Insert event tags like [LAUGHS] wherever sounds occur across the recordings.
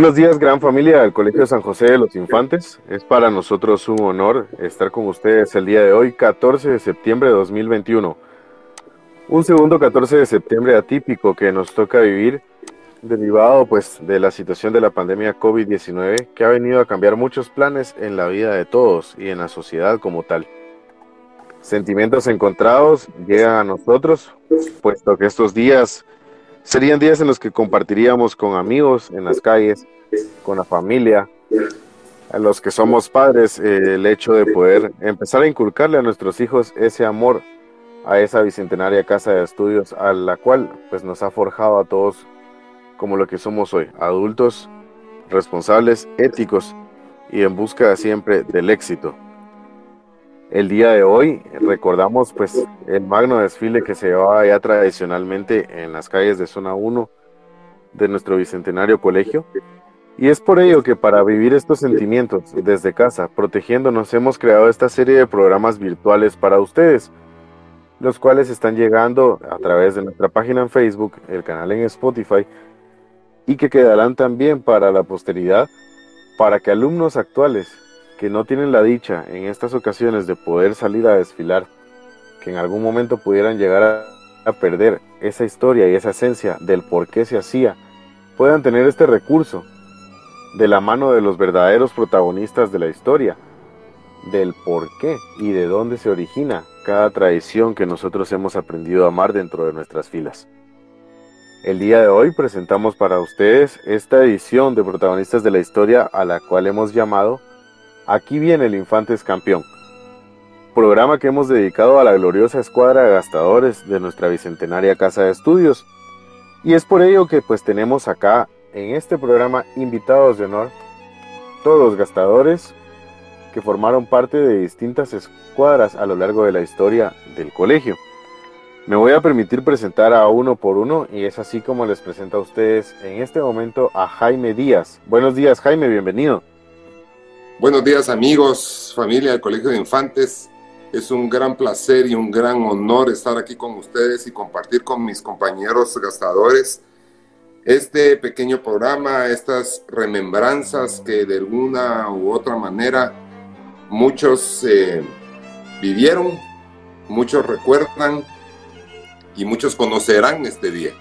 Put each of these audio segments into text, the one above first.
Buenos días, gran familia del Colegio San José de los Infantes. Es para nosotros un honor estar con ustedes el día de hoy, 14 de septiembre de 2021. Un segundo 14 de septiembre atípico que nos toca vivir, derivado pues de la situación de la pandemia COVID-19 que ha venido a cambiar muchos planes en la vida de todos y en la sociedad como tal. Sentimientos encontrados llegan a nosotros, puesto que estos días Serían días en los que compartiríamos con amigos en las calles, con la familia, a los que somos padres, eh, el hecho de poder empezar a inculcarle a nuestros hijos ese amor a esa bicentenaria casa de estudios a la cual pues nos ha forjado a todos como lo que somos hoy, adultos responsables, éticos y en busca siempre del éxito. El día de hoy recordamos pues el magno desfile que se llevaba ya tradicionalmente en las calles de zona 1 de nuestro bicentenario colegio. Y es por ello que para vivir estos sentimientos desde casa, protegiéndonos, hemos creado esta serie de programas virtuales para ustedes, los cuales están llegando a través de nuestra página en Facebook, el canal en Spotify, y que quedarán también para la posteridad, para que alumnos actuales que no tienen la dicha en estas ocasiones de poder salir a desfilar, que en algún momento pudieran llegar a, perder esa historia y esa esencia del por qué se hacía, puedan tener este recurso de la mano de los verdaderos protagonistas de la historia, del por qué y de dónde se origina cada tradición que nosotros hemos aprendido a amar dentro de nuestras filas. El día de hoy presentamos para ustedes esta edición de protagonistas de la historia a la cual hemos llamado Aquí viene el Infantes Campeón, programa que hemos dedicado a la gloriosa escuadra de gastadores de nuestra bicentenaria casa de estudios. Y es por ello que pues tenemos acá en este programa invitados de honor, todos los gastadores que formaron parte de distintas escuadras a lo largo de la historia del colegio. Me voy a permitir presentar a uno por uno y es así como les presento a ustedes en este momento a Jaime Díaz. Buenos días Jaime, bienvenido. Buenos días amigos, familia del Colegio de Infantes. Es un gran placer y un gran honor estar aquí con ustedes y compartir con mis compañeros gastadores este pequeño programa, estas remembranzas que de alguna u otra manera muchos eh, vivieron, muchos recuerdan y muchos conocerán este día.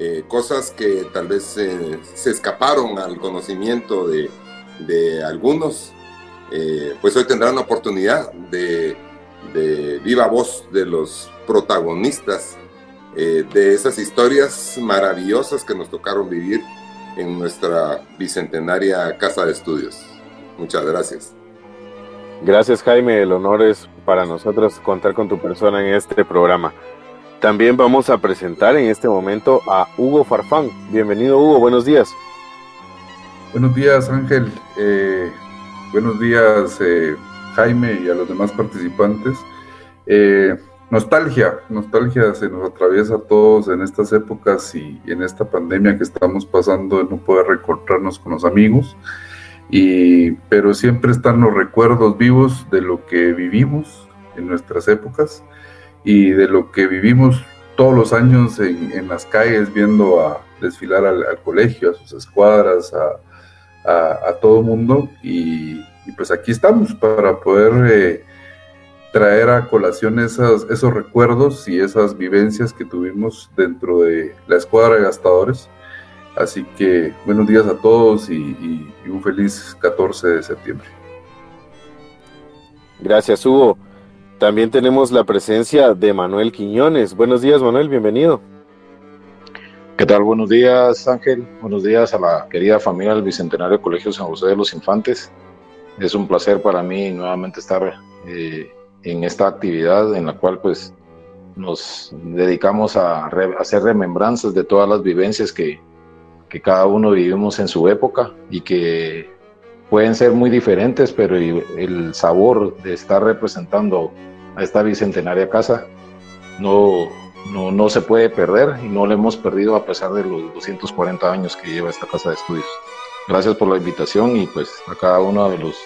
Eh, cosas que tal vez eh, se escaparon al conocimiento de, de algunos, eh, pues hoy tendrán la oportunidad de, viva voz de los protagonistas eh, de esas historias maravillosas que nos tocaron vivir en nuestra bicentenaria casa de estudios. Muchas gracias. Gracias Jaime, el honor es para nosotros contar con tu persona en este programa. También vamos a presentar en este momento a Hugo Farfán. Bienvenido Hugo, buenos días. Buenos días, Ángel. Eh, buenos días, eh, Jaime, y a los demás participantes. Eh, nostalgia, nostalgia se nos atraviesa a todos en estas épocas y en esta pandemia que estamos pasando, de no poder recortarnos con los amigos. Y, pero siempre están los recuerdos vivos de lo que vivimos en nuestras épocas y de lo que vivimos todos los años en, las calles viendo a desfilar al, al colegio, a sus escuadras, a, a, todo mundo y, pues aquí estamos para poder eh, traer a colación esas, esos recuerdos y esas vivencias que tuvimos dentro de la escuadra de gastadores. Así que buenos días a todos y, y un feliz 14 de septiembre. Gracias, Hugo. También tenemos la presencia de Manuel Quiñones. Buenos días, Manuel, bienvenido. ¿Qué tal? Buenos días, Ángel. Buenos días a la querida familia del Bicentenario Colegio San José de los Infantes. Es un placer para mí nuevamente estar eh, en esta actividad en la cual pues nos dedicamos a, hacer remembranzas de todas las vivencias que, que cada uno vivimos en su época y que pueden ser muy diferentes, pero el sabor de estar representando a esta bicentenaria casa no, no, no se puede perder y no lo hemos perdido a pesar de los 240 años que lleva esta casa de estudios. Gracias por la invitación y pues a cada uno de los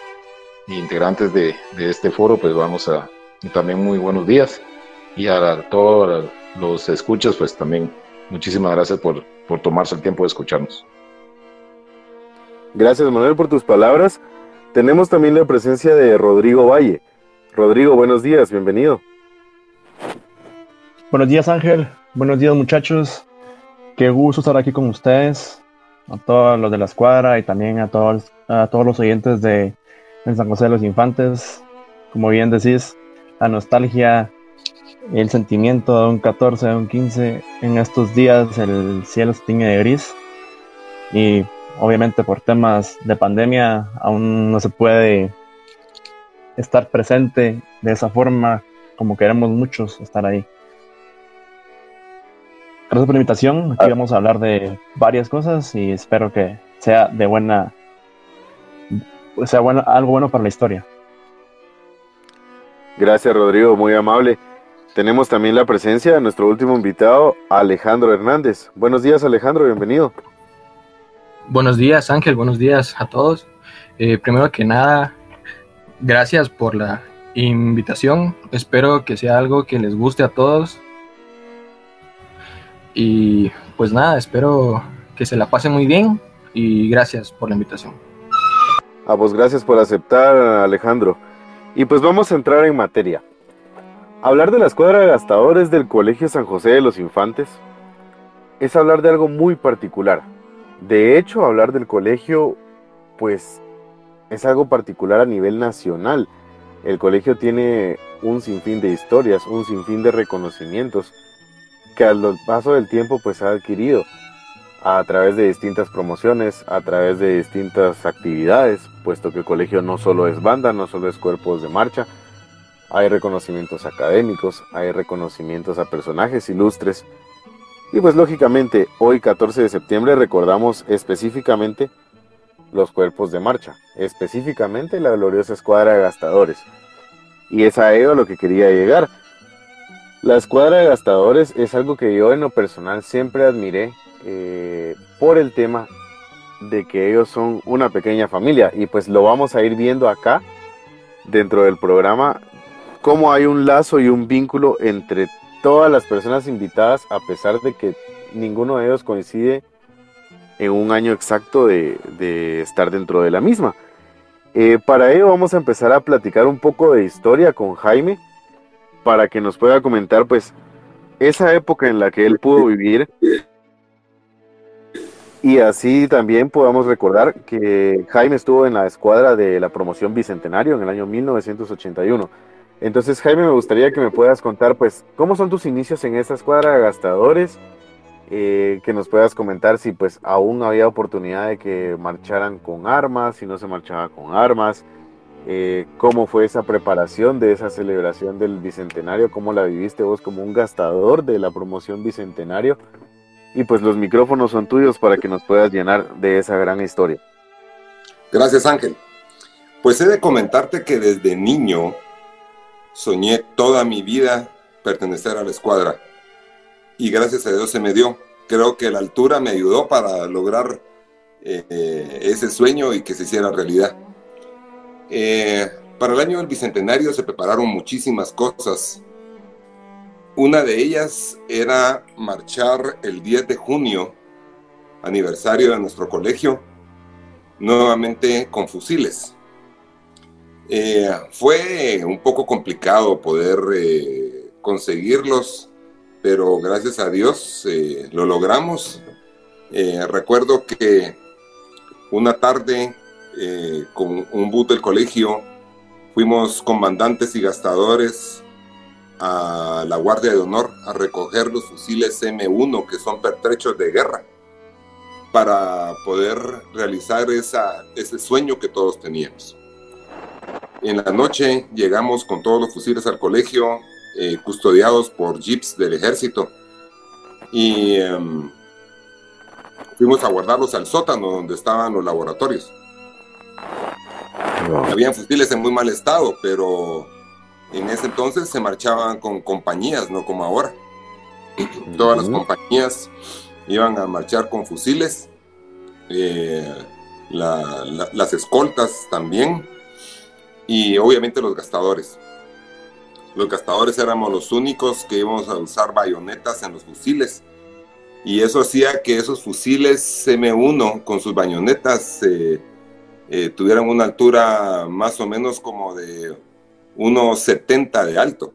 integrantes de, este foro pues vamos a también muy buenos días y a todos los escuchas pues también muchísimas gracias por, por tomarse el tiempo de escucharnos. Gracias Manuel por tus palabras. Tenemos también la presencia de Rodrigo Valle. Rodrigo, buenos días, bienvenido. Buenos días Ángel, buenos días muchachos. Qué gusto estar aquí con ustedes, a todos los de la escuadra y también a todos, a todos los oyentes de San José de los Infantes. Como bien decís, la nostalgia, el sentimiento de un 14, de un 15, en estos días el cielo se tiñe de gris y obviamente por temas de pandemia aún no se puede estar presente de esa forma como queremos muchos estar ahí. Gracias por la invitación. Aquí ah. vamos a hablar de varias cosas y espero que sea de buena, sea bueno, algo bueno para la historia. Gracias, Rodrigo, muy amable. Tenemos también la presencia de nuestro último invitado, Alejandro Hernández. Buenos días, Alejandro, bienvenido. Buenos días, Ángel, buenos días a todos. Eh, primero que nada, gracias por la invitación. Espero que sea algo que les guste a todos. Y pues nada, espero que se la pasen muy bien y gracias por la invitación. A vos gracias por aceptar, Alejandro. Y pues vamos a entrar en materia. Hablar de la escuadra de gastadores del Colegio San José de los Infantes es hablar de algo muy particular. De hecho, hablar del colegio, pues, es algo particular a nivel nacional. El colegio tiene un sinfín de historias, un sinfín de reconocimientos que al paso del tiempo pues ha adquirido a través de distintas promociones, a través de distintas actividades, puesto que el colegio no solo es banda, no solo es cuerpos de marcha, hay reconocimientos académicos, hay reconocimientos a personajes ilustres. Y pues lógicamente, hoy 14 de septiembre recordamos específicamente los cuerpos de marcha, específicamente la gloriosa escuadra de gastadores. Y es a ello a lo que quería llegar. La escuadra de gastadores es algo que yo en lo personal siempre admiré eh, por el tema de que ellos son una pequeña familia y pues lo vamos a ir viendo acá dentro del programa cómo hay un lazo y un vínculo entre todas las personas invitadas, a pesar de que ninguno de ellos coincide en un año exacto de, estar dentro de la misma. Eh, para ello vamos a empezar a platicar un poco de historia con Jaime, para que nos pueda comentar pues esa época en la que él pudo vivir y así también podamos recordar que Jaime estuvo en la escuadra de la promoción Bicentenario en el año 1981. Entonces, Jaime, me gustaría que me puedas contar, pues, cómo son tus inicios en esa escuadra de gastadores, eh, que nos puedas comentar si, pues, aún había oportunidad de que marcharan con armas, si no se marchaba con armas, eh, cómo fue esa preparación de esa celebración del Bicentenario, cómo la viviste vos como un gastador de la promoción Bicentenario. Y pues los micrófonos son tuyos para que nos puedas llenar de esa gran historia. Gracias, Ángel. Pues he de comentarte que desde niño Soñé toda mi vida pertenecer a la escuadra y gracias a Dios se me dio. Creo que la altura me ayudó para lograr eh, ese sueño y que se hiciera realidad. Eh, para el año del Bicentenario se prepararon muchísimas cosas. Una de ellas era marchar el 10 de junio, aniversario de nuestro colegio, nuevamente con fusiles. Eh, fue un poco complicado poder eh, conseguirlos, pero gracias a Dios lo logramos. recuerdo que una tarde con un bus del colegio fuimos comandantes y gastadores a la Guardia de Honor a recoger los fusiles M1 que son pertrechos de guerra para poder realizar ese sueño que todos teníamos. En la noche llegamos con todos los fusiles al colegio, eh, custodiados por jeeps del ejército. Y em, fuimos a guardarlos al sótano donde estaban los laboratorios. Habían fusiles en muy mal estado, pero en ese entonces se marchaban con compañías, no como ahora. Todas las compañías iban a marchar con fusiles, eh, las escoltas también y obviamente los gastadores. Los gastadores éramos los únicos que íbamos a usar bayonetas en los fusiles Y eso hacía que esos fusiles M1 con sus bañonetas eh, eh, tuvieran una altura más o menos como de unos 70 de alto.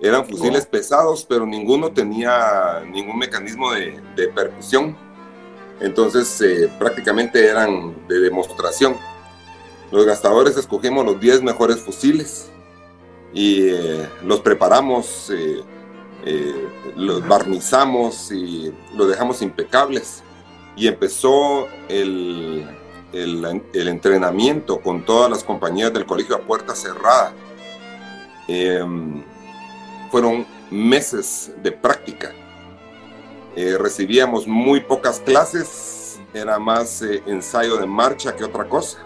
Eran fusiles pesados, pero ninguno tenía ningún mecanismo de, percusión. Entonces eh, prácticamente eran de demostración. Los gastadores escogimos los 10 mejores fusiles y los preparamos eh, los barnizamos y los dejamos impecables. Y empezó el, el, entrenamiento con todas las compañías del colegio a puerta cerrada. Em, fueron meses de práctica. Eh, recibíamos muy pocas clases, era más eh, ensayo de marcha que otra cosa.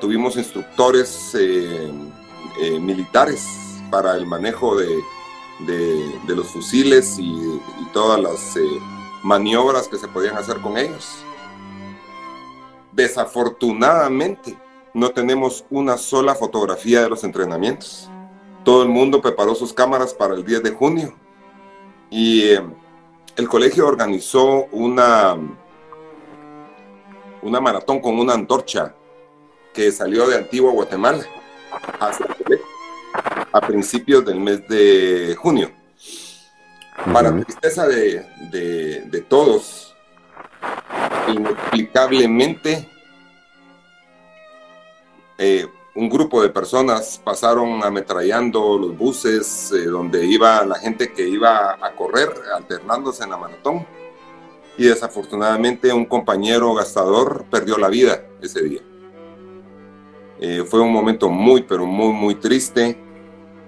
Tuvimos instructores militares para el manejo de, los fusiles y, todas las eh, maniobras que se podían hacer con ellos. Desafortunadamente, no tenemos una sola fotografía de los entrenamientos. Todo el mundo preparó sus cámaras para el 10 de junio y eh, el colegio organizó una, una maratón con una antorcha que salió de Antigua Guatemala a principios del mes de junio. Para tristeza de, de, todos, inexplicablemente, eh, un grupo de personas pasaron ametrallando los buses eh, donde iba la gente que iba a correr, alternándose en la maratón. Y desafortunadamente un compañero gastador perdió la vida ese día. Eh, fue un momento muy, pero muy, muy triste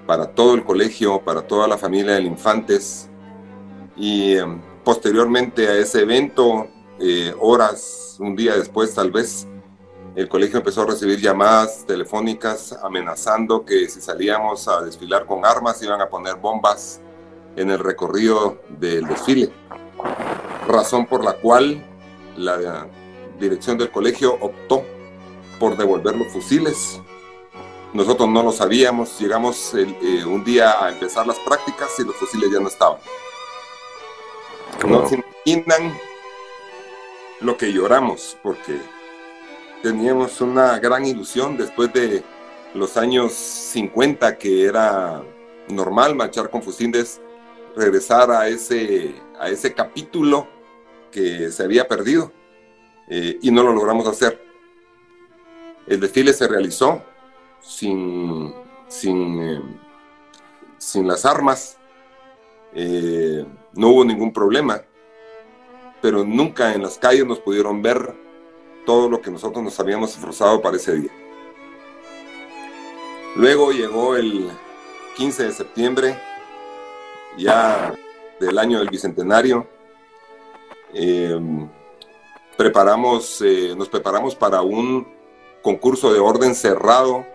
para todo el colegio, para toda la familia del Infantes. Y em, posteriormente a ese evento, eh, horas, un día después tal vez, el colegio empezó a recibir llamadas telefónicas amenazando que si salíamos a desfilar con armas iban a poner bombas en el recorrido del desfile. Razón por la cual la dirección del colegio optó por devolver los fusiles nosotros no lo sabíamos, llegamos eh, un día a empezar las prácticas y los fusiles ya no estaban. No se imaginan lo que lloramos, porque teníamos una gran ilusión después de los años 50, que era normal marchar con fusiles, regresar a ese, a ese capítulo que se había perdido eh, y no lo logramos hacer. El desfile se realizó, sin, sin, eh, sin las armas, eh, no hubo ningún problema, pero nunca en las calles nos pudieron ver todo lo que nosotros nos habíamos esforzado para ese día. Luego llegó el 15 de septiembre, ya del año del Bicentenario. Eh, preparamos, nos preparamos para un concurso de orden cerrado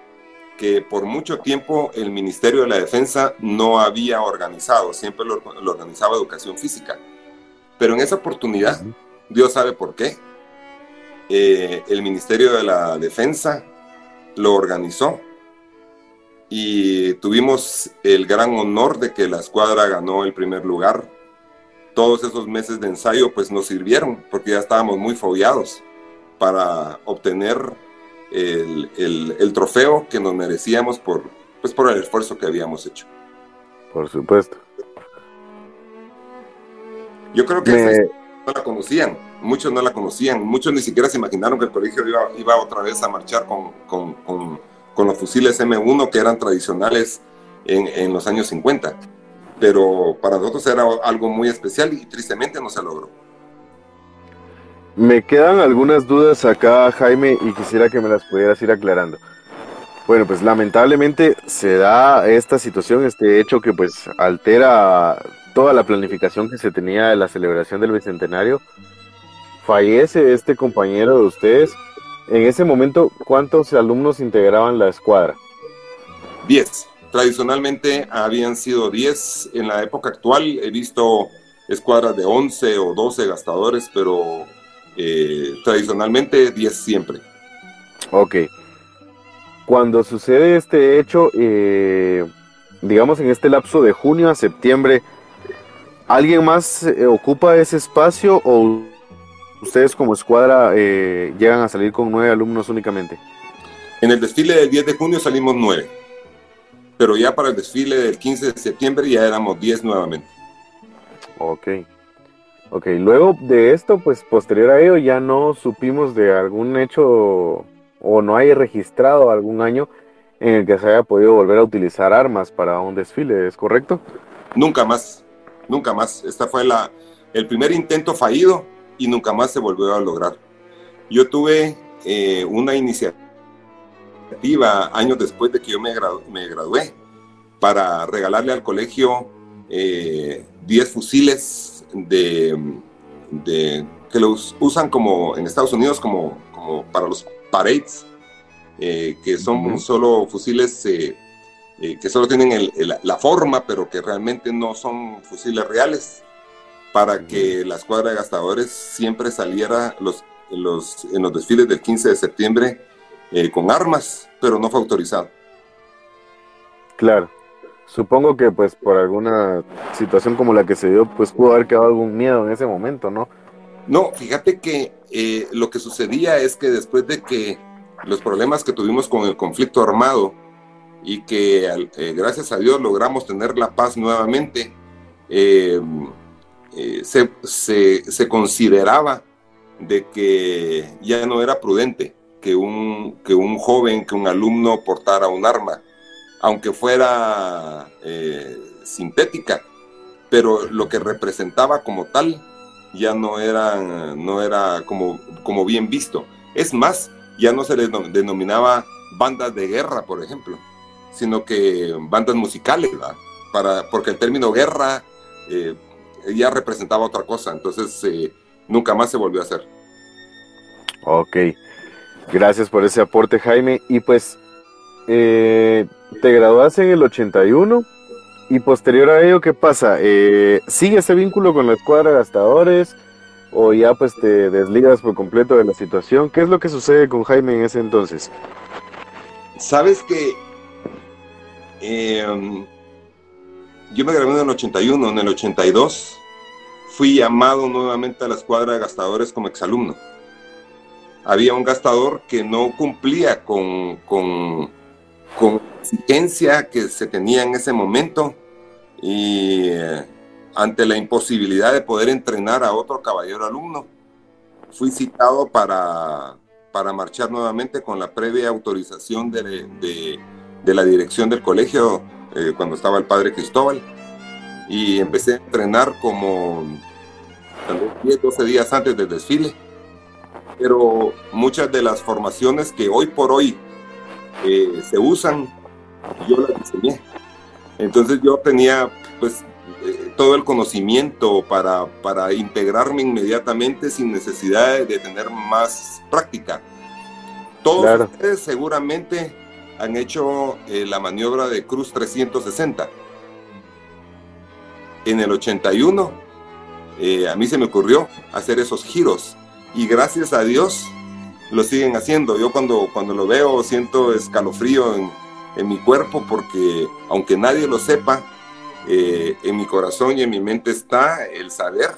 que por mucho tiempo el Ministerio de la Defensa no había organizado, siempre lo, organizaba Educación Física. Pero en esa oportunidad, Dios sabe por qué, eh, el Ministerio de la Defensa lo organizó y tuvimos el gran honor de que la escuadra ganó el primer lugar. Todos esos meses de ensayo pues nos sirvieron porque ya estábamos muy follados para obtener el, trofeo que nos merecíamos por, pues, por el esfuerzo que habíamos hecho. Por supuesto. Yo creo que no la conocían, muchos no la conocían, muchos ni siquiera se imaginaron que el colegio iba, iba otra vez a marchar con, con, con, los fusiles M1 que eran tradicionales en, en los años 50. Pero para nosotros era algo muy especial y tristemente no se logró. Me quedan algunas dudas acá, Jaime, y quisiera que me las pudieras ir aclarando. Bueno, pues lamentablemente se da esta situación, este hecho que pues altera toda la planificación que se tenía de la celebración del Bicentenario. Fallece este compañero de ustedes. En ese momento, ¿cuántos alumnos integraban la escuadra? Diez. Tradicionalmente habían sido diez. En la época actual he visto escuadras de once o doce gastadores, pero eh, tradicionalmente 10 siempre. Ok. Cuando sucede este hecho, eh, digamos en este lapso de junio a septiembre, ¿Alguien más eh, ocupa ese espacio o ustedes como escuadra eh, llegan a salir con nueve alumnos únicamente? En el desfile del 10 de junio salimos nueve, pero ya para el desfile del 15 de septiembre ya éramos diez nuevamente. Ok. Ok, luego de esto, pues posterior a ello ya no supimos de algún hecho o no hay registrado algún año en el que se haya podido volver a utilizar armas para un desfile, ¿es correcto? Nunca más, nunca más. Esta fue la, el primer intento fallido y nunca más se volvió a lograr. Yo tuve eh, una iniciativa años después de que yo me, me gradué para regalarle al colegio 10 eh, fusiles de, de, que los usan como en Estados Unidos como, como para los parades, eh, que son solo fusiles eh, que solo tienen la forma, pero que realmente no son fusiles reales, para que la escuadra de gastadores siempre saliera los, los, en los desfiles del 15 de septiembre eh, con armas, pero no fue autorizado. Claro. Supongo que pues por alguna situación como la que se dio, pues pudo haber quedado algún miedo en ese momento, ¿no? No, fíjate que eh, lo que sucedía es que después de que los problemas que tuvimos con el conflicto armado y que eh, gracias a Dios logramos tener la paz nuevamente, se, se consideraba de que ya no era prudente que un, que un joven, que un alumno portara un arma, aunque fuera eh, sintética, pero lo que representaba como tal ya no era, no era como, como bien visto. Es más, ya no se les denominaba bandas de guerra, por ejemplo, sino que bandas musicales, Para, porque el término guerra eh, ya representaba otra cosa, entonces eh, nunca más se volvió a hacer. Ok. Gracias por ese aporte, Jaime. Y pues, eh, te graduaste en el 81 y posterior a ello, ¿qué pasa? Eh, ¿Sigue ese vínculo con la escuadra de gastadores o ya pues te desligas por completo de la situación? ¿Qué es lo que sucede con Jaime en ese entonces? Sabes que em, yo me gradué en el 81, en el 82 fui llamado nuevamente a la escuadra de gastadores como exalumno. Había un gastador que no cumplía con, con, exigencia que se tenía en ese momento y eh, ante la imposibilidad de poder entrenar a otro caballero alumno, fui citado para, para marchar nuevamente con la previa autorización de, de, la dirección del colegio eh, cuando estaba el padre Cristóbal y empecé a entrenar como 10, 12 días antes del desfile pero muchas de las formaciones que hoy por hoy eh, se usan, yo las diseñé. Entonces yo tenía pues eh, todo el conocimiento para, para, integrarme inmediatamente sin necesidad de, tener más práctica. Todos ustedes seguramente han hecho eh, la maniobra de Cruz 360. En el 81, a mí se me ocurrió hacer esos giros y gracias a Dios lo siguen haciendo. Yo cuando, cuando lo veo siento escalofrío en, en mi cuerpo porque aunque nadie lo sepa, eh, en mi corazón y en mi mente está el saber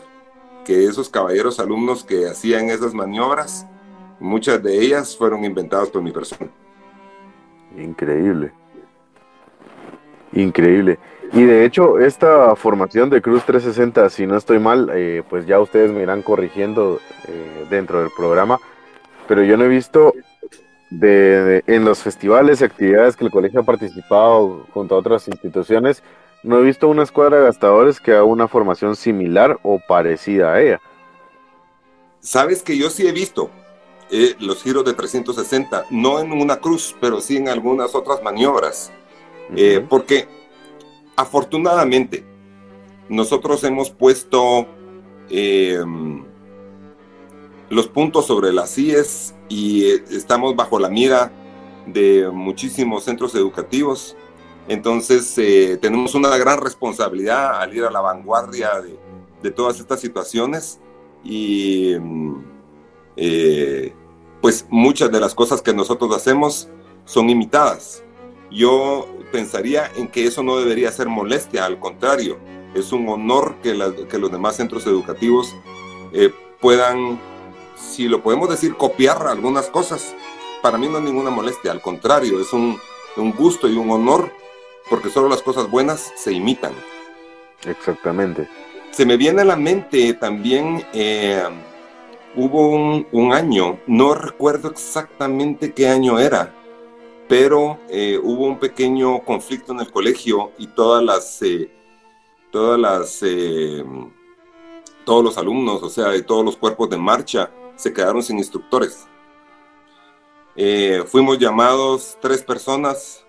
que esos caballeros alumnos que hacían esas maniobras, muchas de ellas fueron inventadas por mi persona. Increíble. Increíble. Y de hecho, esta formación de Cruz 360, si no estoy mal, eh, pues ya ustedes me irán corrigiendo eh, dentro del programa, pero yo no he visto de, en los festivales y actividades que el colegio ha participado junto a otras instituciones, no he visto una escuadra de gastadores que haga una formación similar o parecida a ella. Sabes que yo sí he visto eh, los giros de 360, no en una cruz, pero sí en algunas otras maniobras, porque afortunadamente, nosotros hemos puesto em, los puntos sobre las IES y eh, estamos bajo la mira de muchísimos centros educativos. Entonces, eh, tenemos una gran responsabilidad al ir a la vanguardia de, todas estas situaciones y em, eh, pues muchas de las cosas que nosotros hacemos son imitadas. Yo pensaría en que eso no debería ser molestia, al contrario, es un honor que, que los demás centros educativos eh, puedan, si lo podemos decir, copiar algunas cosas. Para mí no es ninguna molestia, al contrario, es un, un gusto y un honor porque solo las cosas buenas se imitan. Exactamente. Se me viene a la mente también, eh, hubo un, año, no recuerdo exactamente qué año era, pero eh, hubo un pequeño conflicto en el colegio y todas las, eh, todas las, todos los alumnos, o sea, y todos los cuerpos de marcha se quedaron sin instructores. fuimos llamados tres personas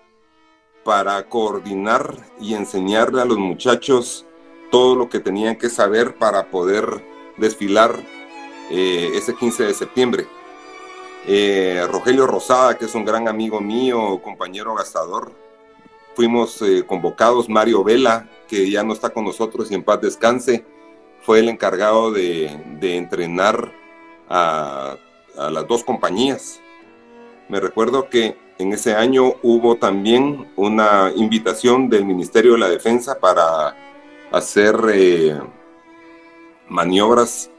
para coordinar y enseñarle a los muchachos todo lo que tenían que saber para poder desfilar eh, ese 15 de septiembre. Eh, Rogelio Rosada, que es un gran amigo mío, compañero gastador, fuimos eh, convocados, Mario Vela, que ya no está con nosotros y en paz descanse, fue el encargado de, entrenar a, las dos compañías. Me recuerdo que en ese año hubo también una invitación del Ministerio de la Defensa para hacer maniobras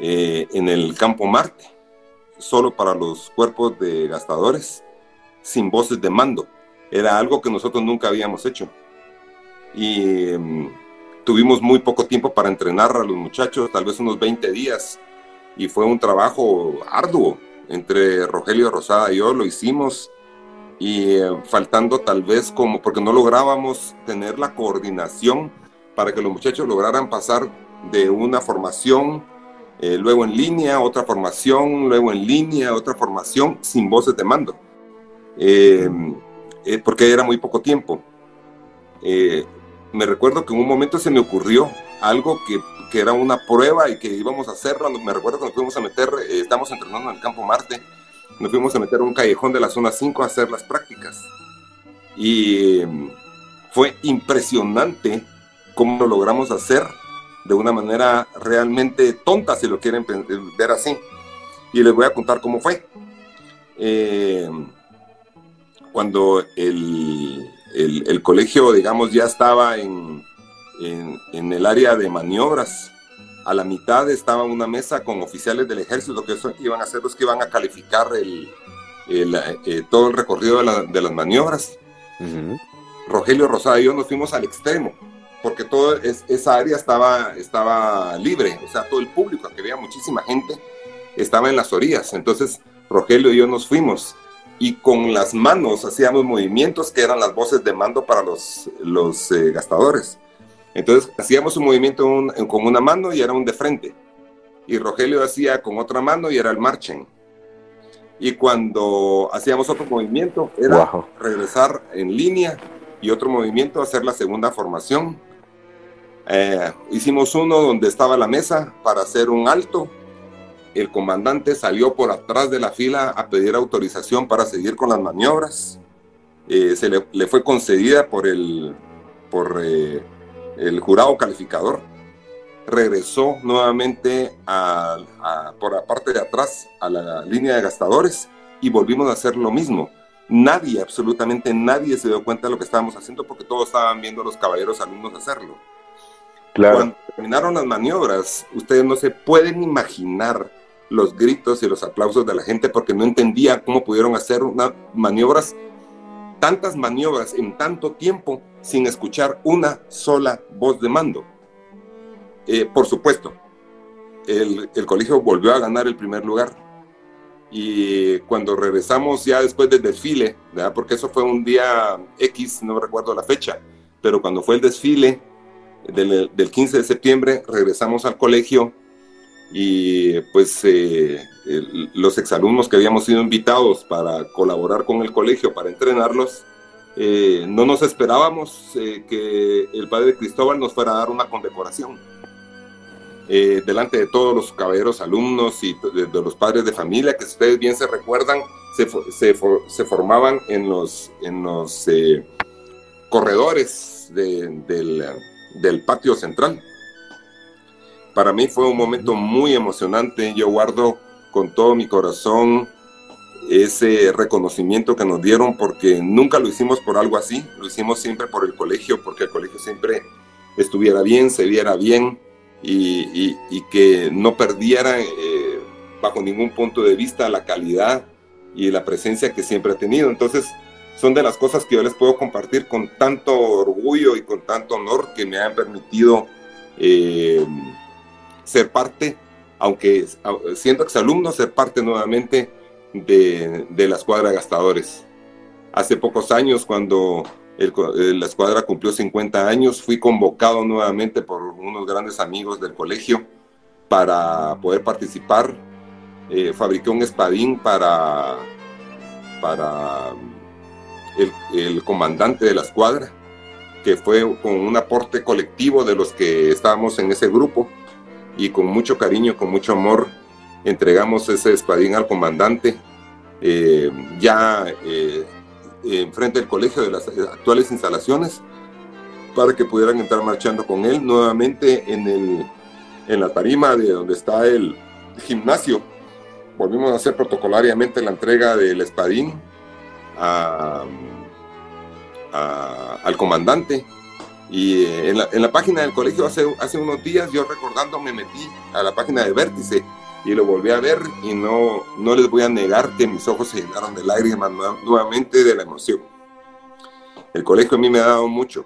eh, en el campo Marte, solo para los cuerpos de gastadores, sin voces de mando. Era algo que nosotros nunca habíamos hecho. Y em, tuvimos muy poco tiempo para entrenar a los muchachos, tal vez unos 20 días, y fue un trabajo arduo. Entre Rogelio Rosada y yo lo hicimos y eh, faltando tal vez como porque no lográbamos tener la coordinación para que los muchachos lograran pasar de una formación, eh, luego en línea, otra formación, luego en línea, otra formación, sin voces de mando, eh, porque era muy poco tiempo. me recuerdo que en un momento se me ocurrió algo que, que, era una prueba y que íbamos a hacerlo, me recuerdo que nos fuimos a meter, estamos entrenando en el campo Marte, nos fuimos a meter a un callejón de la zona 5 a hacer las prácticas. Y fue impresionante cómo lo logramos hacer de una manera realmente tonta, si lo quieren ver así. Y les voy a contar cómo fue. Eh, cuando el, el, colegio, digamos, ya estaba en, en, en el área de maniobras, a la mitad estaba una mesa con oficiales del ejército que iban a ser los que iban a calificar el, eh, todo el recorrido de, las maniobras. Rogelio Rosada y yo nos fuimos al extremo, porque toda esa área estaba, estaba libre, o sea, todo el público, que había muchísima gente, estaba en las orillas. Entonces, Rogelio y yo nos fuimos y con las manos hacíamos movimientos que eran las voces de mando para los, los eh, gastadores. Entonces hacíamos un movimiento con una mano y era un de frente. Y Rogelio hacía con otra mano y era el marchen. Y cuando hacíamos otro movimiento era regresar en línea y otro movimiento hacer la segunda formación. Eh, hicimos uno donde estaba la mesa para hacer un alto. El comandante salió por atrás de la fila a pedir autorización para seguir con las maniobras. Eh, se le, fue concedida por el por eh, el jurado calificador regresó nuevamente por la parte de atrás a la línea de gastadores y volvimos a hacer lo mismo. Nadie, absolutamente nadie se dio cuenta de lo que estábamos haciendo porque todos estaban viendo a los caballeros alumnos hacerlo. Claro. Cuando terminaron las maniobras, ustedes no se pueden imaginar los gritos y los aplausos de la gente porque no entendía cómo pudieron hacer unas maniobras tantas maniobras en tanto tiempo sin escuchar una sola voz de mando. Eh, por supuesto, el, colegio volvió a ganar el primer lugar. Y cuando regresamos ya después del desfile, porque eso fue un día X, no recuerdo la fecha, pero cuando fue el desfile del, del 15 de septiembre, regresamos al colegio y pues eh, los exalumnos que habíamos sido invitados para colaborar con el colegio, para entrenarlos, eh, no nos esperábamos eh, que el padre Cristóbal nos fuera a dar una condecoración. delante de todos los caballeros alumnos y de, los padres de familia, que ustedes bien se recuerdan, se, se, formaban en los, en los corredores del, del patio central para mí fue un momento muy emocionante. Yo guardo con todo mi corazón ese reconocimiento que nos dieron porque nunca lo hicimos por algo así, lo hicimos siempre por el colegio, porque el colegio siempre estuviera bien, se viera bien y, que no perdiera eh, bajo ningún punto de vista la calidad y la presencia que siempre ha tenido. Entonces, son de las cosas que yo les puedo compartir con tanto orgullo y con tanto honor que me han permitido eh, ser parte, aunque siendo exalumno, ser parte nuevamente de, de la escuadra de gastadores. Hace pocos años, cuando eh, la escuadra cumplió 50 años, fui convocado nuevamente por unos grandes amigos del colegio para poder participar. Eh, fabriqué un espadín para, para el, comandante de la escuadra, que fue con un aporte colectivo de los que estábamos en ese grupo y con mucho cariño, con mucho amor, entregamos ese espadín al comandante. Eh, ya enfrente del colegio de las actuales instalaciones para que pudieran entrar marchando con él nuevamente en, el, en la tarima de donde está el gimnasio. Volvimos a hacer protocolariamente la entrega del espadín al comandante. Y eh, en la, página del colegio hace, hace unos días, yo recordando, me metí a la página de Vértice y lo volví a ver y no, no les voy a negar que mis ojos se llenaron de lágrimas nuevamente de la emoción. El colegio a mí me ha dado mucho,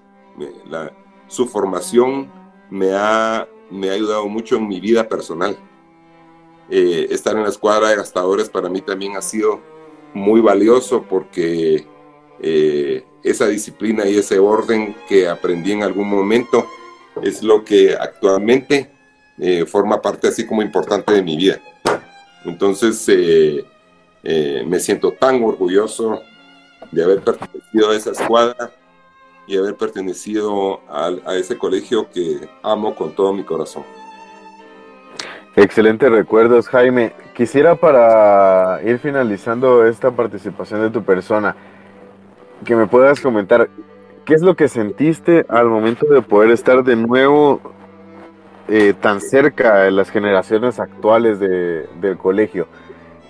su formación me ha, me ha ayudado mucho en mi vida personal. Eh, estar en la escuadra de gastadores para mí también ha sido muy valioso porque eh, esa disciplina y ese orden que aprendí en algún momento es lo que actualmente eh, forma parte así como importante de mi vida. Entonces eh, me siento tan orgulloso de haber pertenecido a esa escuadra y haber pertenecido a ese colegio que amo con todo mi corazón. Excelentes recuerdos, Jaime. Quisiera para ir finalizando esta participación de tu persona, que me puedas comentar qué es lo que sentiste al momento de poder estar de nuevo eh, tan cerca de las generaciones actuales de, del colegio.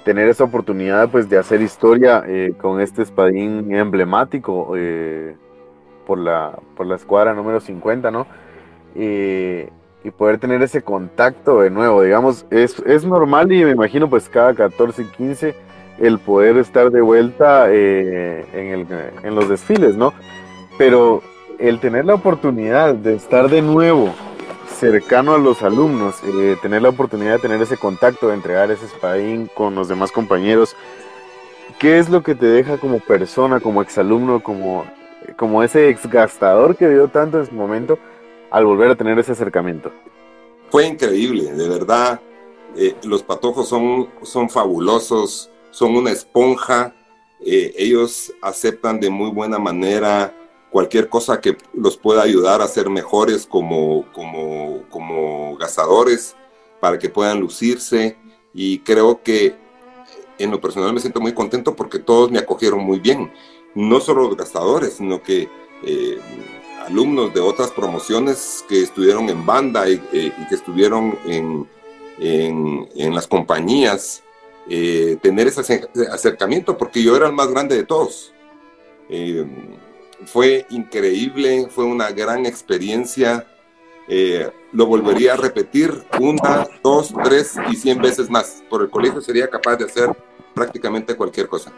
Tener esa oportunidad pues de hacer historia eh, con este espadín emblemático eh, por, la, por la escuadra número 50, ¿no? Y poder tener ese contacto de nuevo, digamos, es, es, normal y me imagino pues cada 14 y 15 el poder estar de vuelta en, el, en los desfiles, ¿no? Pero el tener la oportunidad de estar de nuevo cercano a los alumnos, eh, tener la oportunidad de tener ese contacto, de entregar ese espadín con los demás compañeros. ¿Qué es lo que te deja como persona, como exalumno, como, como ese exgastador que dio tanto en su momento al volver a tener ese acercamiento? Fue increíble, de verdad. Eh, los patojos son, son fabulosos, son una esponja. Eh, ellos aceptan de muy buena manera cualquier cosa que los pueda ayudar a ser mejores como, como, como gastadores, para que puedan lucirse. Y creo que en lo personal me siento muy contento porque todos me acogieron muy bien. No solo los gastadores, sino que eh, alumnos de otras promociones que estuvieron en banda y, eh, que estuvieron en, en, las compañías, eh, tener ese acercamiento, porque yo era el más grande de todos fue increíble, fue una gran experiencia. Eh, lo volvería a repetir una, dos, tres y cien veces más. Por el colegio sería capaz de hacer prácticamente cualquier cosa.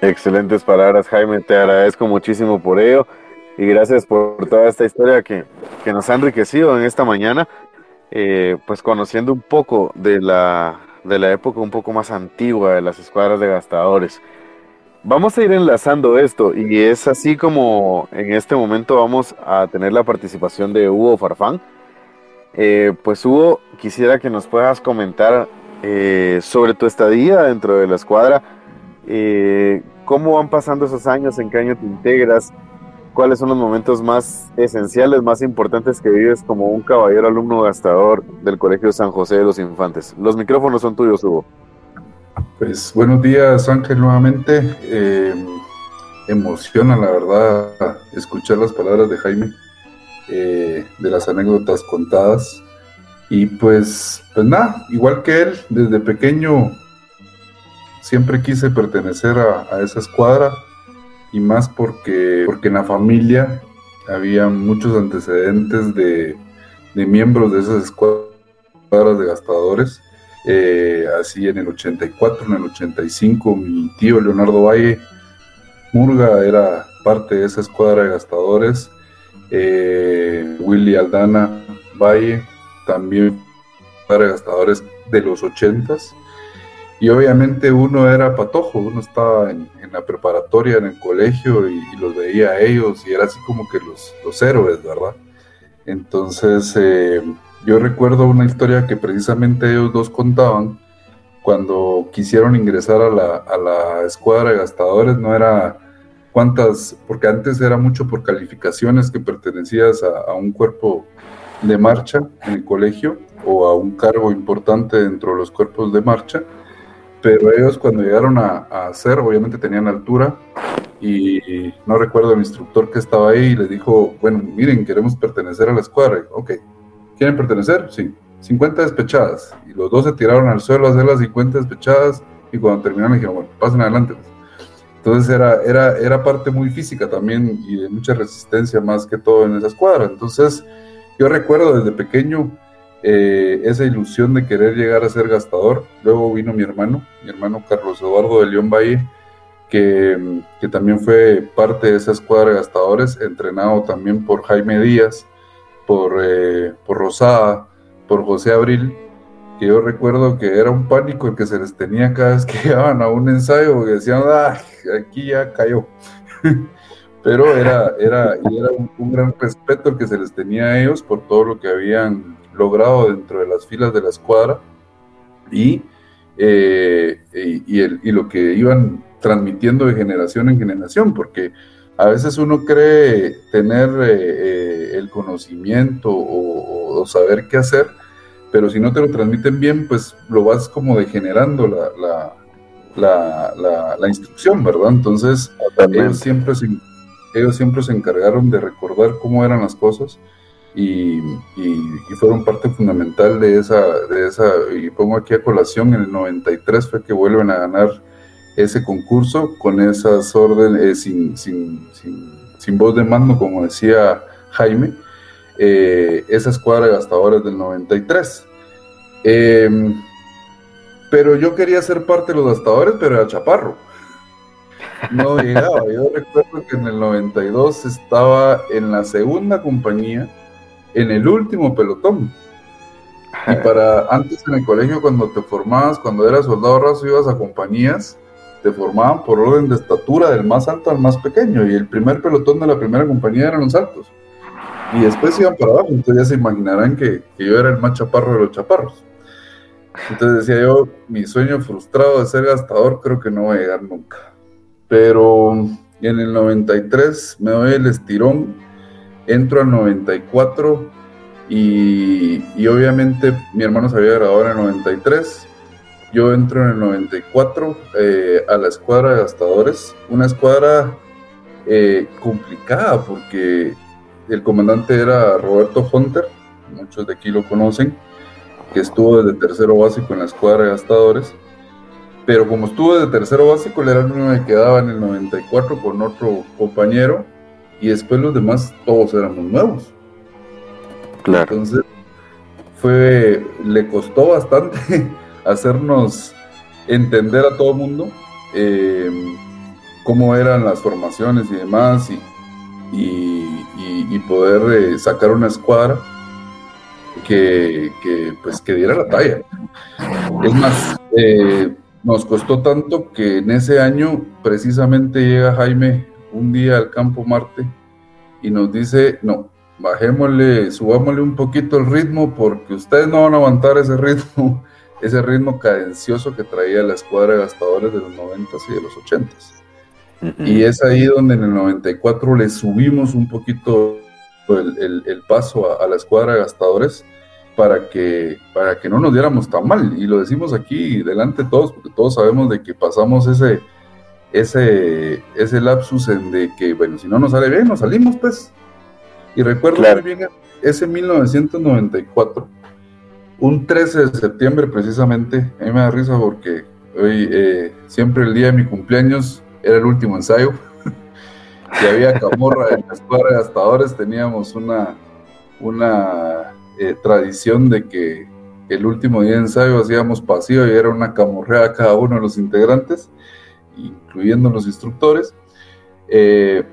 Excelentes palabras, Jaime. Te agradezco muchísimo por ello y gracias por toda esta historia que, que nos ha enriquecido en esta mañana. Eh, pues conociendo un poco de la, de la época un poco más antigua de las escuadras de gastadores. Vamos a ir enlazando esto y es así como en este momento vamos a tener la participación de Hugo Farfán. Eh, pues Hugo, quisiera que nos puedas comentar eh, sobre tu estadía dentro de la escuadra, cómo van pasando esos años, en qué año te integras, cuáles son los momentos más esenciales, más importantes que vives como un caballero alumno gastador del Colegio San José de los Infantes. Los micrófonos son tuyos, Hugo. Pues buenos días Ángel nuevamente. Eh, emociona la verdad escuchar las palabras de Jaime, eh, de las anécdotas contadas. Y pues, pues nada, igual que él, desde pequeño siempre quise pertenecer a, esa escuadra y más porque, porque en la familia había muchos antecedentes de, de miembros de esas escuadras de gastadores. Eh, así en el 84, en el 85, mi tío Leonardo Valle Murga era parte de esa escuadra de gastadores. Eh, Willy Aldana Valle también para gastadores de los 80s. Y obviamente uno era patojo, uno estaba en, la preparatoria, en el colegio y, los veía a ellos y era así como que los, los héroes, ¿verdad? Entonces eh, yo recuerdo una historia que precisamente ellos dos contaban cuando quisieron ingresar a la, a la escuadra de gastadores, no era cuántas, porque antes era mucho por calificaciones que pertenecías a, un cuerpo de marcha en el colegio o a un cargo importante dentro de los cuerpos de marcha, pero ellos cuando llegaron a, hacer, obviamente tenían altura y no recuerdo el instructor que estaba ahí y les dijo, bueno, miren, queremos pertenecer a la escuadra. ok, ¿quieren pertenecer? Sí, 50 despechadas. Y los dos se tiraron al suelo a hacer las 50 despechadas y cuando terminaron dijeron, bueno, pasen adelante. Entonces era, era, era parte muy física también y de mucha resistencia más que todo en esa escuadra. Entonces yo recuerdo desde pequeño eh, esa ilusión de querer llegar a ser gastador. Luego vino mi hermano, mi hermano Carlos Eduardo de León Valle, que, que también fue parte de esa escuadra de gastadores, entrenado también por Jaime Díaz, por, eh, por Rosada, por José Abril que yo recuerdo que era un pánico el que se les tenía cada vez que [LAUGHS] llegaban a un ensayo, porque decían, ah, aquí ya cayó. [LAUGHS] Pero era, era, era un, gran respeto el que se les tenía a ellos por todo lo que habían logrado dentro de las filas de la escuadra y, eh, y, el, y lo que iban transmitiendo de generación en generación, porque a veces uno cree tener eh, eh, el conocimiento o saber qué hacer, pero si no te lo transmiten bien, pues lo vas como degenerando la, la, la, instrucción, ¿verdad? Entonces, ellos siempre, se, ellos siempre se encargaron de recordar cómo eran las cosas y, fueron parte fundamental de esa, de esa, y pongo aquí a colación, en el 93 fue que vuelven a ganar ese concurso con esas órdenes, eh, sin, sin, sin, voz de mando, como decía Jaime, eh, esa escuadra de gastadores del 93. Em, pero yo quería ser parte de los gastadores, pero era chaparro. No llegaba. Yo recuerdo que en el 92 estaba en la segunda compañía, en el último pelotón. Y para antes en el colegio, cuando te formabas, cuando eras soldado raso, ibas a compañías, te formaban por orden de estatura, del más alto al más pequeño. Y el primer pelotón de la primera compañía eran los altos y después iban para abajo, entonces ya se imaginarán que, yo era el más chaparro de los chaparros. Entonces decía yo, mi sueño frustrado de ser gastador creo que no va a llegar nunca. Pero en el 93 me doy el estirón, entro al 94 y, y obviamente mi hermano se había graduado en el 93. Yo entro en el 94 eh, a la escuadra de gastadores, una escuadra eh, complicada porque el comandante era Roberto Hunter, muchos de aquí lo conocen, que estuvo desde tercero básico en la escuadra de gastadores. Pero como estuvo desde tercero básico, le era el único que quedaba en el 94 con otro compañero. Y después los demás todos éramos nuevos. Claro. Entonces, fue, le costó bastante [LAUGHS] hacernos entender a todo el mundo eh, cómo eran las formaciones y demás. Y, y, poder eh, sacar una escuadra que, pues, que diera la talla. Es más, eh, nos costó tanto que en ese año precisamente llega Jaime un día al campo Marte y nos dice, no, bajémosle, subámosle un poquito el ritmo porque ustedes no van a aguantar ese ritmo, [LAUGHS] ese ritmo cadencioso que traía la escuadra de gastadores de los 90 y de los 80s. Y es ahí donde en el 94 le subimos un poquito el, paso a, la escuadra de gastadores para que, para que no nos diéramos tan mal. Y lo decimos aquí delante de todos, porque todos sabemos de que pasamos ese, ese, ese lapsus en de que, bueno, si no nos sale bien, nos salimos, pues. Y recuerdo muy bien ese 1994, un 13 de septiembre precisamente, a mí me da risa porque hoy, eh, siempre el día de mi cumpleaños, era el último ensayo. [LAUGHS] si había camorra en la escuadra de gastadores, teníamos una, una eh, tradición de que el último día de ensayo hacíamos pasivo y era una camorrea a cada uno de los integrantes, incluyendo los instructores. Eh,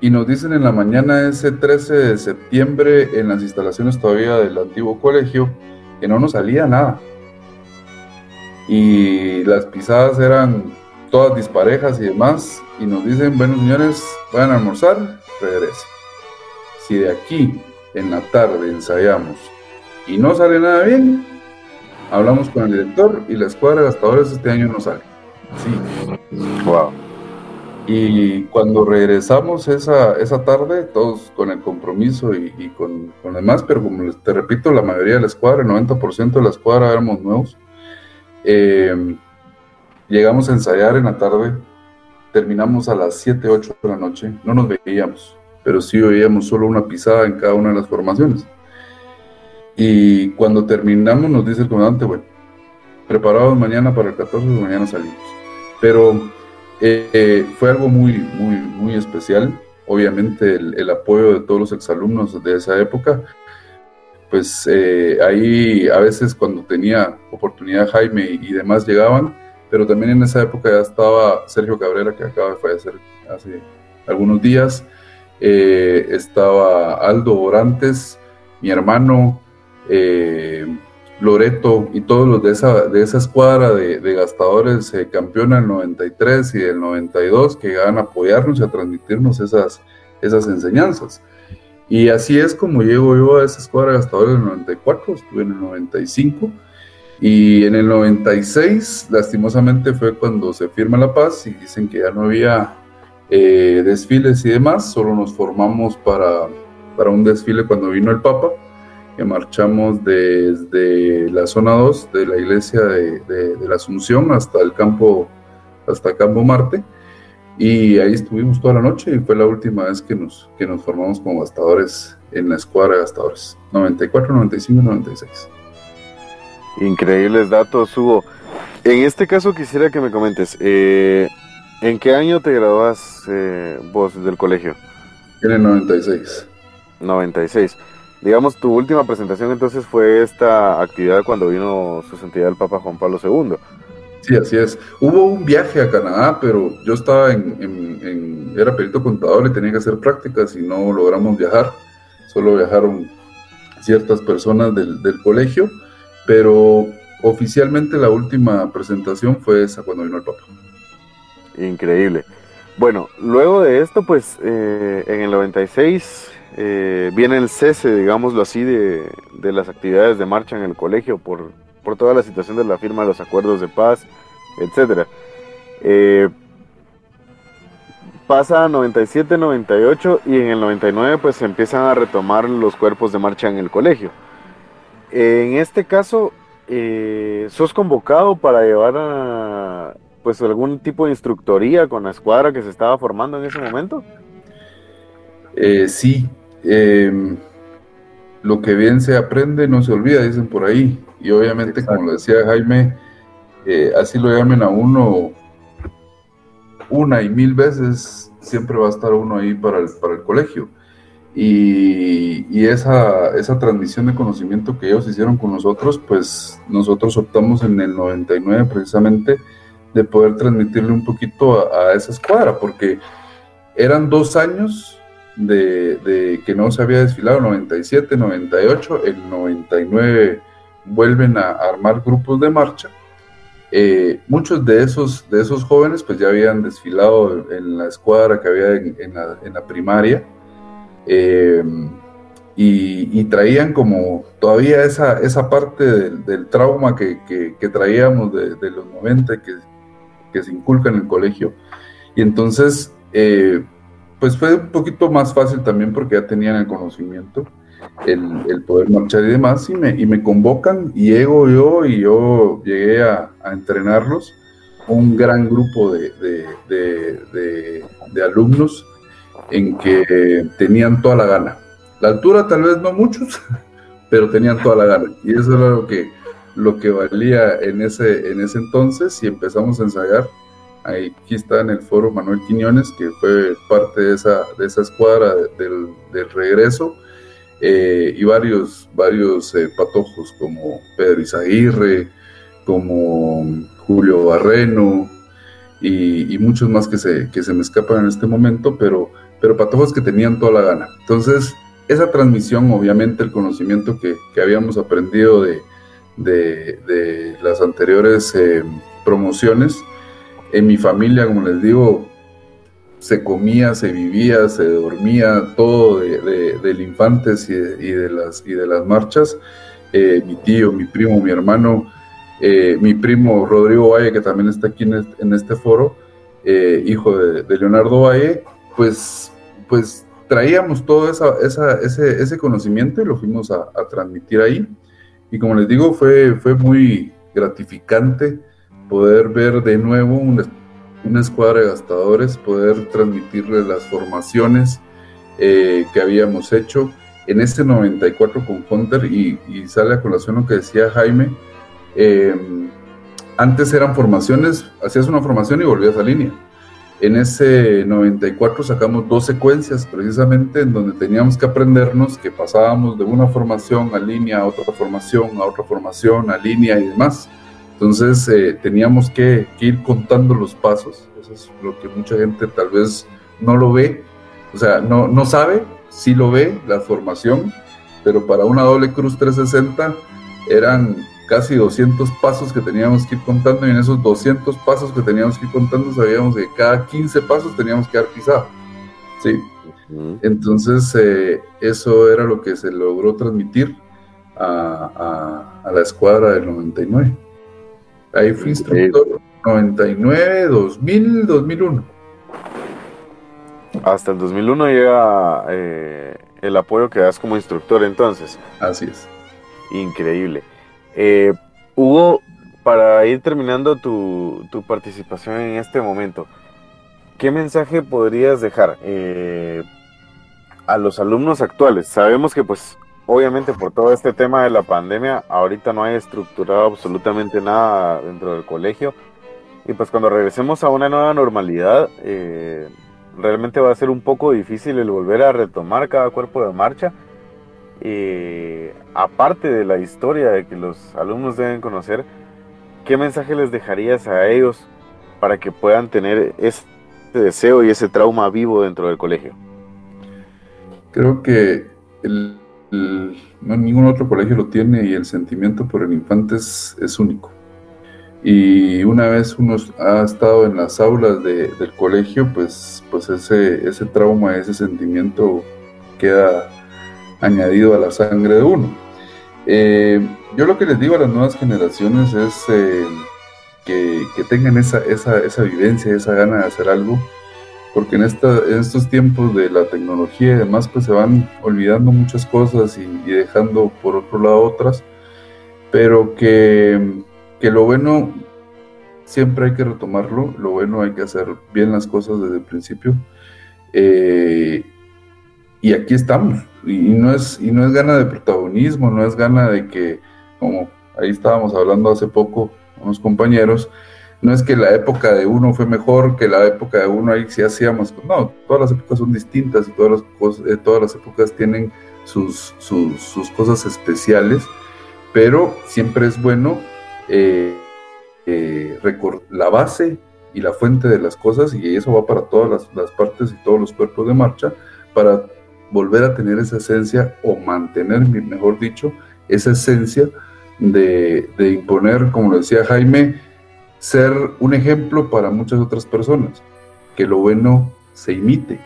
y nos dicen en la mañana ese 13 de septiembre en las instalaciones todavía del antiguo colegio que no nos salía nada. Y las pisadas eran todas disparejas y demás. Y nos dicen, bueno señores, vayan a almorzar, regresen. Si de aquí en la tarde ensayamos y no sale nada bien, hablamos con el director y la escuadra de gastadores este año no sale. Sí. Wow. Y cuando regresamos esa, esa tarde, todos con el compromiso y, con, con demás, pero como te repito, la mayoría de la escuadra, el 90% de la escuadra éramos nuevos, eh, llegamos a ensayar en la tarde, terminamos a las 7, 8 de la noche, no nos veíamos, pero sí veíamos solo una pisada en cada una de las formaciones. Y cuando terminamos nos dice el comandante, bueno, preparados mañana para el 14, mañana salimos. Pero eh, fue algo muy, muy, muy especial. Obviamente el, apoyo de todos los exalumnos de esa época, pues eh, ahí a veces cuando tenía oportunidad Jaime y, demás llegaban, pero también en esa época ya estaba Sergio Cabrera, que acaba de fallecer hace algunos días, eh, estaba Aldo Orantes, mi hermano, Loreto y todos los de esa, de esa escuadra de, gastadores eh, campeona del 93 y del 92 que llegaban a apoyarnos y a transmitirnos esas, esas enseñanzas. Y así es como llego yo a esa escuadra de gastadores del 94, estuve en el 95 y en el 96 lastimosamente fue cuando se firma la paz y dicen que ya no había eh, desfiles y demás, solo nos formamos para, para un desfile cuando vino el Papa que marchamos desde la zona 2 de la iglesia de, la Asunción hasta el campo, hasta Campo Marte. Y ahí estuvimos toda la noche y fue la última vez que nos, que nos formamos como gastadores en la escuadra de gastadores. 94, 95, 96. Increíbles datos, Hugo. En este caso quisiera que me comentes, eh, ¿en qué año te graduas eh, vos del colegio? En el 96. 96 digamos, tu última presentación entonces fue esta actividad cuando vino su santidad el Papa Juan Pablo II. Sí, así es. Hubo un viaje a Canadá, pero yo estaba en, era perito contador y tenía que hacer prácticas y no logramos viajar. Solo viajaron ciertas personas del, del colegio, pero oficialmente la última presentación fue esa cuando vino el Papa. Increíble. Bueno, luego de esto, pues eh, en el 96 eh, viene el cese, digámoslo así, de, las actividades de marcha en el colegio por, por, toda la situación de la firma de los acuerdos de paz, etc. Eh, pasa a 97, 98 y en el 99 pues se empiezan a retomar los cuerpos de marcha en el colegio. En este caso, eh, ¿sos convocado para llevar a, pues algún tipo de instructoría con la escuadra que se estaba formando en ese momento? sí, Em, lo que bien se aprende no se olvida, dicen por ahí. Y obviamente, como lo decía Jaime, eh, así lo llamen a uno una y mil veces, siempre va a estar uno ahí para el, para el colegio. Y, esa, esa, transmisión de conocimiento que ellos hicieron con nosotros, pues nosotros optamos en el 99 precisamente de poder transmitirle un poquito a esa escuadra, porque eran dos años de, que no se había desfilado, 97, 98, el 99 vuelven a armar grupos de marcha. Eh, muchos de esos, de esos jóvenes pues ya habían desfilado en la escuadra que había en, la, primaria eh, y, traían como todavía esa, esa parte del, trauma que, traíamos de, los 90 que, que se inculca en el colegio. Y entonces eh, pues fue un poquito más fácil también porque ya tenían el conocimiento, el, poder marchar y demás, y me, y me convocan y llego yo y yo llegué a, entrenarlos, un gran grupo de, alumnos en que tenían toda la gana. La altura tal vez no muchos, [LAUGHS] pero tenían toda la gana. Y eso era lo que, lo que valía ese, en ese entonces y empezamos a ensayar aquí está en el foro Manuel Quiñones, que fue parte de esa, de esa escuadra del, del regreso, eh, y varios, varios eh, patojos como Pedro Izaguirre, como Julio Barreno, y, y, muchos más que se, que se me escapan en este momento, pero, pero patojos que tenían toda la gana. Entonces, esa transmisión, obviamente, el conocimiento que, que habíamos aprendido de, de, de las anteriores eh, promociones, en mi familia, como les digo, se comía, se vivía, se dormía, todo de, de, del Infantes y de, y de, las, y de las marchas. Eh, mi tío, mi primo, mi hermano, eh, mi primo Rodrigo Valle, que también está aquí en este, en este foro, eh, hijo de, Leonardo Valle, pues, pues traíamos todo esa, esa, ese, ese, conocimiento y lo fuimos a, a, transmitir ahí. Y como les digo, fue, fue muy gratificante poder ver de nuevo una, una escuadra de gastadores, poder transmitirles las formaciones eh, que habíamos hecho en este 94 con Hunter y, y sale a colación lo que decía Jaime. Eh, antes eran formaciones, hacías una formación y volvías a línea. En ese 94 sacamos dos secuencias precisamente en donde teníamos que aprendernos que pasábamos de una formación a línea a otra formación, a otra formación, a línea y demás. Entonces eh, teníamos que, que, ir contando los pasos. Eso es lo que mucha gente tal vez no lo ve. O sea, no, no sabe, sí lo ve, la formación, pero para una doble cruz 360 eran casi 200 pasos que teníamos que ir contando y en esos 200 pasos que teníamos que ir contando sabíamos que cada 15 pasos teníamos que dar pisado. ¿sí? Entonces eh, eso era lo que se logró transmitir a, a, a la escuadra del 99. Ahí fui instructor 99, 2000, 2001. Hasta el 2001 llega eh, el apoyo que das como instructor entonces. Así es. Increíble. Eh, Hugo, para ir terminando tu, tu, participación en este momento, ¿qué mensaje podrías dejar eh, a los alumnos actuales? Sabemos que pues obviamente por todo este tema de la pandemia, ahorita no hay estructurado absolutamente nada dentro del colegio. Y pues cuando regresemos a una nueva normalidad, eh, realmente va a ser un poco difícil el volver a retomar cada cuerpo de marcha. Eh, aparte de la historia de que los alumnos deben conocer, ¿qué mensaje les dejarías a ellos para que puedan tener ese deseo y ese trauma vivo dentro del colegio? Creo que el, no, ningún otro colegio lo tiene y el sentimiento por el infante es, único. Y una vez uno ha estado en las aulas de, del colegio, pues, pues ese, ese trauma, ese sentimiento queda añadido a la sangre de uno. Eh, yo lo que les digo a las nuevas generaciones es eh, que, que, tengan esa, esa, esa vivencia, esa gana de hacer algo, porque en, esta, estos tiempos de la tecnología y demás, pues se van olvidando muchas cosas y, dejando por otro lado otras, pero que, que, lo bueno siempre hay que retomarlo, lo bueno hay que hacer bien las cosas desde el principio. Eh, y aquí estamos, y, no es, y no es gana de protagonismo, no es gana de que, como ahí estábamos hablando hace poco, unos compañeros, no es que la época de uno fue mejor que la época de uno ahí sí hacíamos, no, todas las épocas son distintas y todas las, eh, todas las épocas tienen sus, sus, sus, cosas especiales, pero siempre es bueno eh, eh, la base y la fuente de las cosas, y eso va para todas las, las partes y todos los cuerpos de marcha, para volver a tener esa esencia o mantener, mejor dicho, esa esencia de, de imponer, como lo decía Jaime, ser un ejemplo para muchas otras personas, que lo bueno se imite.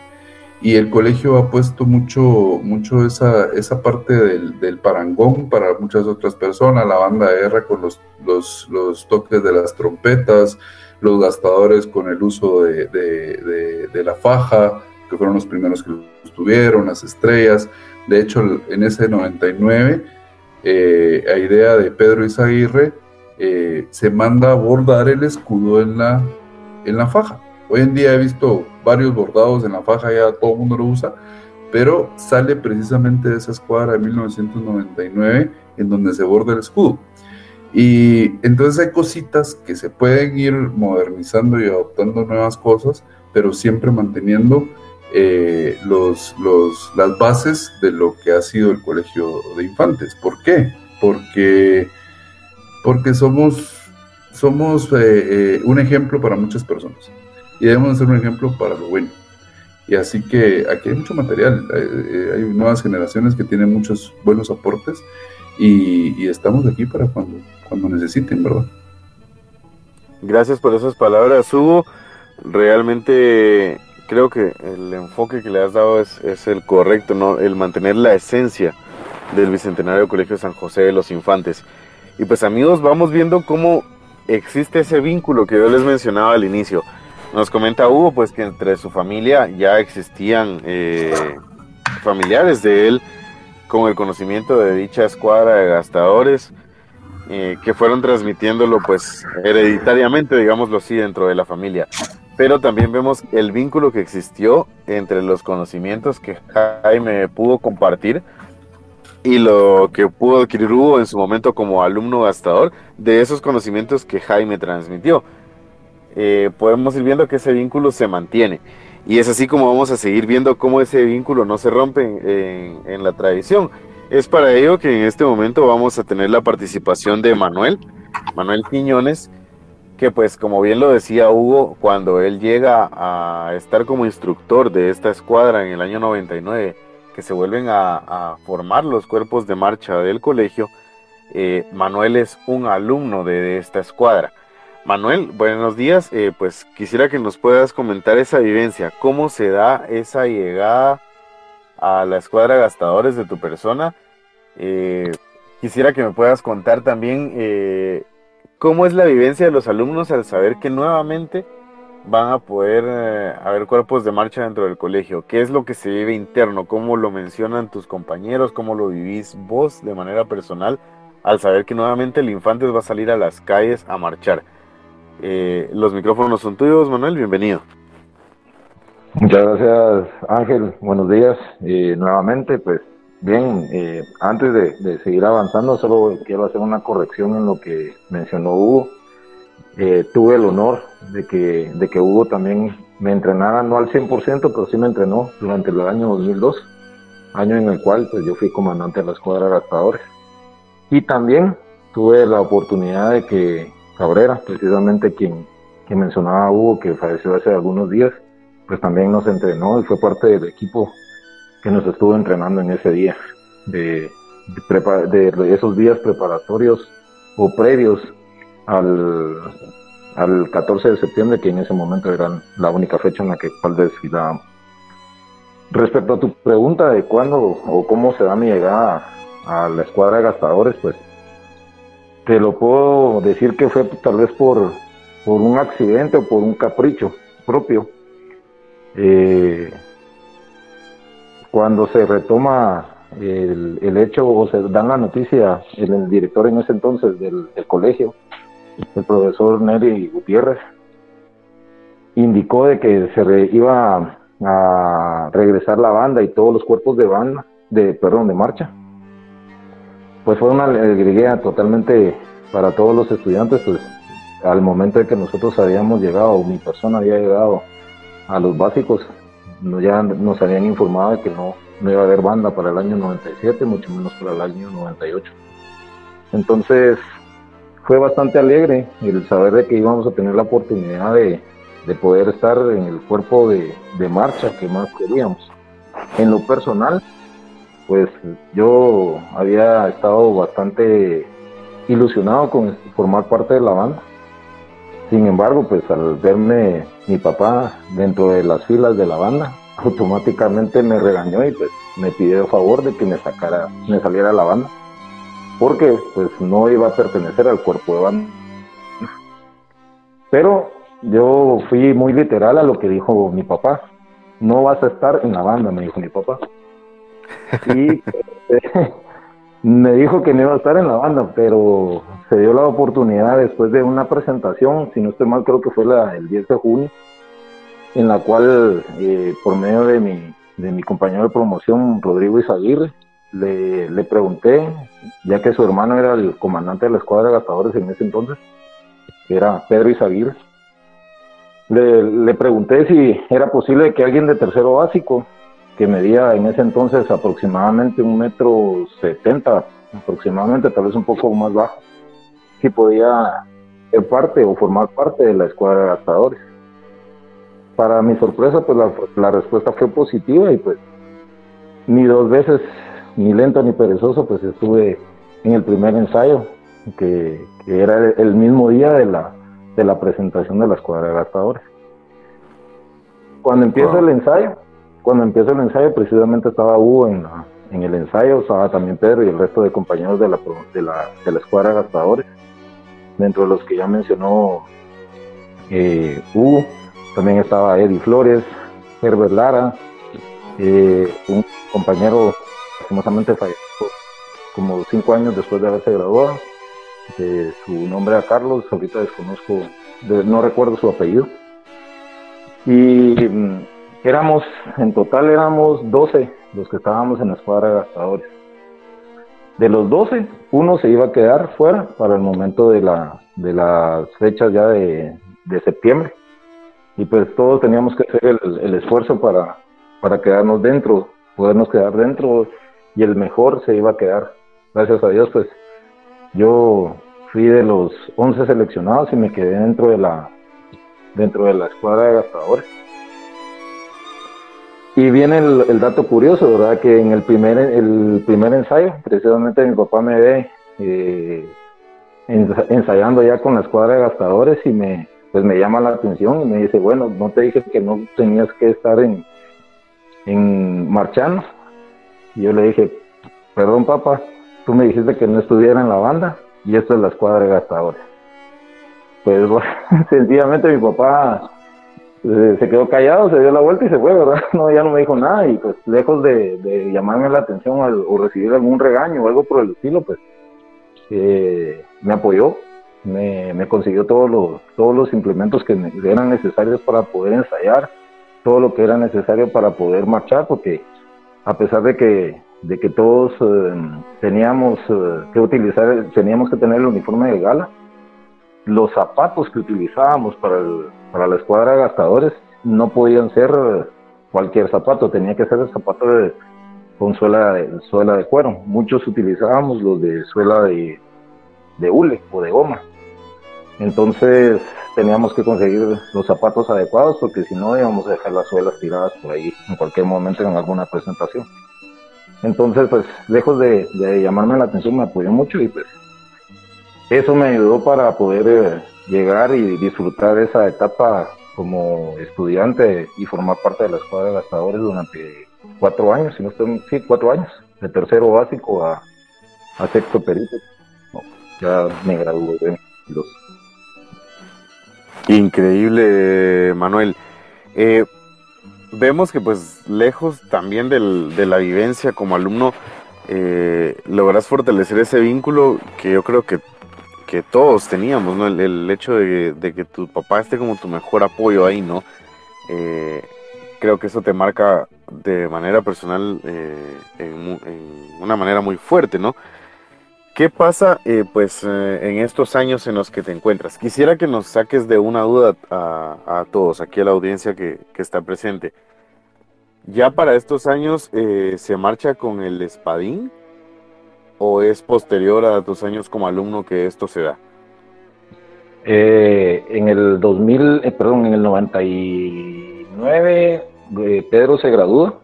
Y el colegio ha puesto mucho, mucho esa, esa parte del, del parangón para muchas otras personas, la banda de guerra con los, los, los toques de las trompetas, los gastadores con el uso de, de, la faja, que fueron los primeros que tuvieron, las estrellas. De hecho, en ese 99, eh, a idea de Pedro Izaguirre, eh, se manda a bordar el escudo en la, en la faja. Hoy en día he visto varios bordados en la faja, ya todo el mundo lo usa, pero sale precisamente de esa escuadra de 1999 en donde se borda el escudo. Y entonces hay cositas que se pueden ir modernizando y adoptando nuevas cosas, pero siempre manteniendo eh, los, los, las bases de lo que ha sido el colegio de infantes. ¿Por qué? Porque, porque somos, somos eh, eh, un ejemplo para muchas personas y debemos ser un ejemplo para lo bueno. Y así que aquí hay mucho material, hay nuevas generaciones que tienen muchos buenos aportes y, y estamos aquí para cuando cuando necesiten, ¿verdad? Gracias por esas palabras, Hugo. Realmente creo que el enfoque que le has dado es, es el correcto, ¿no? El mantener la esencia del Bicentenario Colegio San José de los Infantes. Y pues amigos, vamos viendo cómo existe ese vínculo que yo les mencionaba al inicio. Nos comenta Hugo pues que entre su familia ya existían eh, familiares de él con el conocimiento de dicha escuadra de gastadores eh, que fueron transmitiéndolo pues hereditariamente, digámoslo así, dentro de la familia. Pero también vemos el vínculo que existió entre los conocimientos que Jaime pudo compartir y lo que pudo adquirir Hugo en su momento como alumno gastador de esos conocimientos que Jaime transmitió. Eh, podemos ir viendo que ese vínculo se mantiene. Y es así como vamos a seguir viendo cómo ese vínculo no se rompe en, la tradición. Es para ello que en este momento vamos a tener la participación de Manuel, Manuel Quiñones, que pues como bien lo decía Hugo, cuando él llega a estar como instructor de esta escuadra en el año 99, que se vuelven a, formar los cuerpos de marcha del colegio, eh, Manuel es un alumno de, esta escuadra. Manuel, buenos días, eh, pues quisiera que nos puedas comentar esa vivencia, cómo se da esa llegada a la escuadra gastadores de tu persona eh, quisiera que me puedas contar también cómo es la vivencia de los alumnos al saber que nuevamente van a poder eh, haber cuerpos de marcha dentro del colegio. ¿Qué es lo que se vive interno? ¿Cómo lo mencionan tus compañeros? ¿Cómo lo vivís vos de manera personal al saber que nuevamente el Infantes va a salir a las calles a marchar? los micrófonos son tuyos, Manuel, bienvenido. Muchas gracias, Ángel. Buenos días. nuevamente, pues Bien, eh, antes de, seguir avanzando, solo quiero hacer una corrección en lo que mencionó Hugo. Eh, tuve el honor de que, de que Hugo también me entrenara, no al 100%, pero sí me entrenó durante el año 2002, año en el cual pues, yo fui comandante de la escuadra de adaptadores. Y también tuve la oportunidad de que Cabrera, precisamente quien, quien mencionaba a Hugo, que falleció hace algunos días, pues también nos entrenó y fue parte del equipo que nos estuvo entrenando en ese día, de, de, esos días preparatorios o previos al, al 14 de septiembre, que en ese momento era la única fecha en la que cual desfilábamos. Respecto a tu pregunta de cuándo o cómo se da mi llegada a la escuadra de gastadores, pues te lo puedo decir que fue tal vez por, por un accidente o por un capricho propio. Eh, cuando se retoma el, hecho o se dan la noticia, el, director en ese entonces del, colegio, el profesor Nelly Gutiérrez, indicó de que se iba a, regresar la banda y todos los cuerpos de banda, de perdón, de marcha. Pues fue una alegría totalmente para todos los estudiantes, pues al momento de que nosotros habíamos llegado, mi persona había llegado a los básicos, ya nos habían informado de que no, no iba a haber banda para el año 97, mucho menos para el año 98. Entonces fue bastante alegre el saber de que íbamos a tener la oportunidad de, poder estar en el cuerpo de, marcha que más queríamos. En lo personal, pues yo había estado bastante ilusionado con formar parte de la banda. Sin embargo, pues al verme mi papá dentro de las filas de la banda, automáticamente me regañó y pues me pidió favor de que me sacara, me saliera la banda, porque pues no iba a pertenecer al cuerpo de banda. Pero yo fui muy literal a lo que dijo mi papá. No vas a estar en la banda, me dijo mi papá. Y [LAUGHS] [LAUGHS] me dijo que no iba a estar en la banda, pero se dio la oportunidad después de una presentación, si no estoy mal, creo que fue la, el 10 de junio, en la cual, eh, por medio de mi, de mi compañero de promoción, Rodrigo Izaguirre, le, le, pregunté, ya que su hermano era el comandante de la escuadra de gastadores en ese entonces, que era Pedro Izaguirre, le, le pregunté si era posible que alguien de tercero básico, que medía en ese entonces aproximadamente un metro setenta, aproximadamente, tal vez un poco más bajo, si podía ser parte o formar parte de la escuadra de gastadores. Para mi sorpresa, pues la respuesta fue positiva y pues ni dos veces, ni lento ni perezoso, pues estuve en el primer ensayo, que, era el mismo día de la, de la presentación de la escuadra de gastadores. Cuando empieza el ensayo, cuando empieza el ensayo, precisamente estaba Hugo en, en el ensayo, estaba también Pedro y el resto de compañeros de la, de la, de la escuadra de gastadores, dentro de los que ya mencionó eh, Hugo, también estaba Eddie Flores, Herbert Lara, eh, un compañero lastimosamente falleció como cinco años después de haberse graduado. su nombre era Carlos, ahorita desconozco, no recuerdo su apellido. Y mm, éramos, en total éramos 12 los que estábamos en la escuadra de gastadores. De los 12, uno se iba a quedar fuera para el momento de, la, de las fechas ya de, septiembre. Y pues todos teníamos que hacer el, esfuerzo para quedarnos dentro, podernos quedar dentro y el mejor se iba a quedar. Gracias a Dios, pues yo fui de los 11 seleccionados y me quedé dentro de la dentro de la escuadra de gastadores. Y viene el, dato curioso, ¿verdad? Que en el primer, el primer ensayo, precisamente mi papá me ve eh, ensayando ya con la escuadra de gastadores y me, pues me llama la atención y me dice, bueno, no te dije que no tenías que estar en, en marchando. Y yo le dije, perdón papá, tú me dijiste que no estuviera en la banda y esto es la escuadra de gastadores. Pues bueno, [LAUGHS] sencillamente mi papá eh, se quedó callado, se dio la vuelta y se fue, ¿verdad? [LAUGHS] No, ya no me dijo nada y pues lejos de, llamarme la atención o, recibir algún regaño o algo por el estilo, pues eh, me apoyó, me, me, consiguió todos los, todos los implementos que eran necesarios para poder ensayar todo lo que era necesario para poder marchar, porque a pesar de que, de que todos eh, teníamos eh, que utilizar, teníamos que tener el uniforme de gala, los zapatos que utilizábamos para, para la escuadra de gastadores no podían ser cualquier zapato, tenía que ser el zapato de, con suela de, suela de cuero. Muchos utilizábamos los de suela de, de hule o de goma. Entonces teníamos que conseguir los zapatos adecuados porque si no íbamos a dejar las suelas tiradas por ahí en cualquier momento en alguna presentación. Entonces, pues, lejos de, llamarme la atención, me apoyó mucho y pues eso me ayudó para poder eh, llegar y disfrutar esa etapa como estudiante y formar parte de la escuadra de gastadores durante cuatro años, si no estoy, sí, cuatro años, de tercero básico a, sexto perito. ya me gradué en los Increíble, Manuel. Eh, vemos que pues lejos también de la vivencia como alumno, eh, logras fortalecer ese vínculo que yo creo que, que todos teníamos, ¿no? El, hecho de, que tu papá esté como tu mejor apoyo ahí, ¿no? Eh, creo que eso te marca de manera personal en, una manera muy fuerte, ¿no? ¿Qué pasa eh, pues eh, en estos años en los que te encuentras? Quisiera que nos saques de una duda a, todos, aquí a la audiencia que, está presente. ¿Ya para estos años eh, se marcha con el espadín o es posterior a tus años como alumno que esto se da? en el 2000, perdón, en el 99 Pedro se gradúa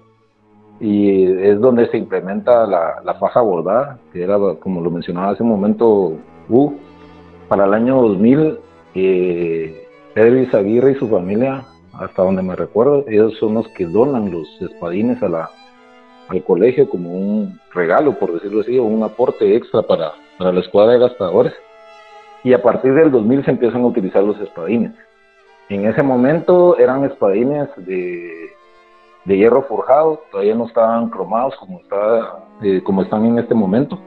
y es donde se implementa la, la, faja bordada, que era, como lo mencionaba hace un momento, uh, para el año 2000, eh, Pedro Izaguirre y su familia, hasta donde me recuerdo, ellos son los que donan los espadines a la, al colegio como un regalo, por decirlo así, o un aporte extra para, para la escuadra de gastadores. Y a partir del 2000 se empiezan a utilizar los espadines. En ese momento eran espadines de de hierro forjado, todavía no estaban cromados como, está, eh, como están en este momento.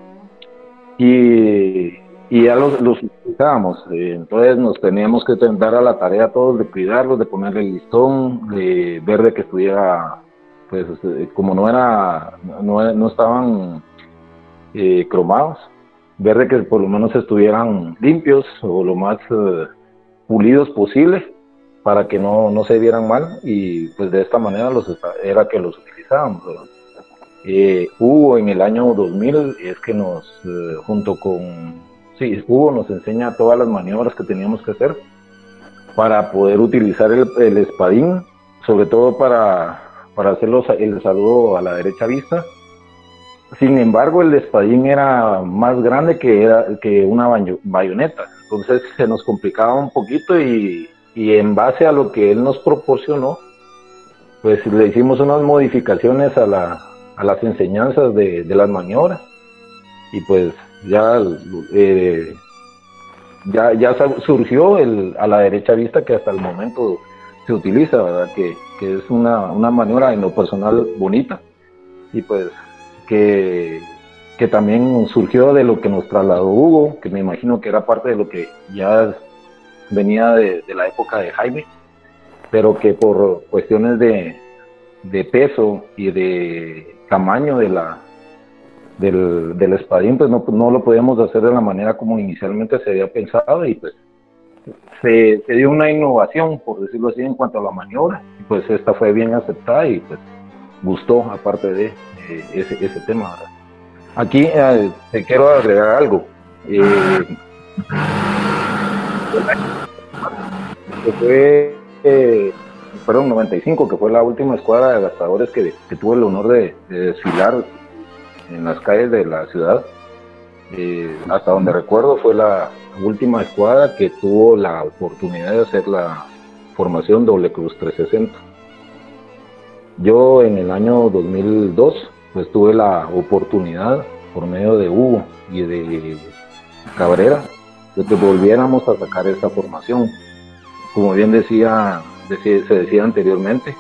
Y, ya los, los utilizábamos, eh, entonces nos teníamos que dar a la tarea todos de cuidarlos, de ponerle el listón, de ver de que estuviera pues como no era, no, no estaban cromados, ver de que por lo menos estuvieran limpios o lo más pulidos posible para que no, no se vieran mal y pues de esta manera los era que los utilizábamos. Eh, Hugo en el año 2000 es que nos, eh, junto con, sí, Hugo nos enseña todas las maniobras que teníamos que hacer para poder utilizar el, el espadín, sobre todo para, para hacer el saludo a la derecha vista. Sin embargo, el espadín era más grande que, era, que una bayoneta, entonces se nos complicaba un poquito y y en base a lo que él nos proporcionó, pues le hicimos unas modificaciones a, la, a las enseñanzas de, las maniobras y pues ya, eh, ya, ya surgió el, a la derecha vista que hasta el momento se utiliza, ¿verdad? Que, que es una, una, maniobra en lo personal bonita y pues que, que también surgió de lo que nos trasladó Hugo, que me imagino que era parte de lo que ya venía de, la época de Jaime, pero que por cuestiones de, peso y de tamaño de la, del, del espadín, pues no, no, lo podíamos hacer de la manera como inicialmente se había pensado y pues se, dio una innovación, por decirlo así, en cuanto a la maniobra, y pues esta fue bien aceptada y pues gustó aparte de ese, ese tema. Aquí eh, te quiero agregar algo. Eh, que fue, eh, perdón, 95, que fue la última escuadra de gastadores que, que tuvo el honor de, desfilar en las calles de la ciudad. Eh, hasta donde recuerdo fue la última escuadra que tuvo la oportunidad de hacer la formación doble cruz 360. Yo en el año 2002 pues tuve la oportunidad por medio de Hugo y de Cabrera de que volviéramos a sacar esa formación como bien decía, se decía anteriormente,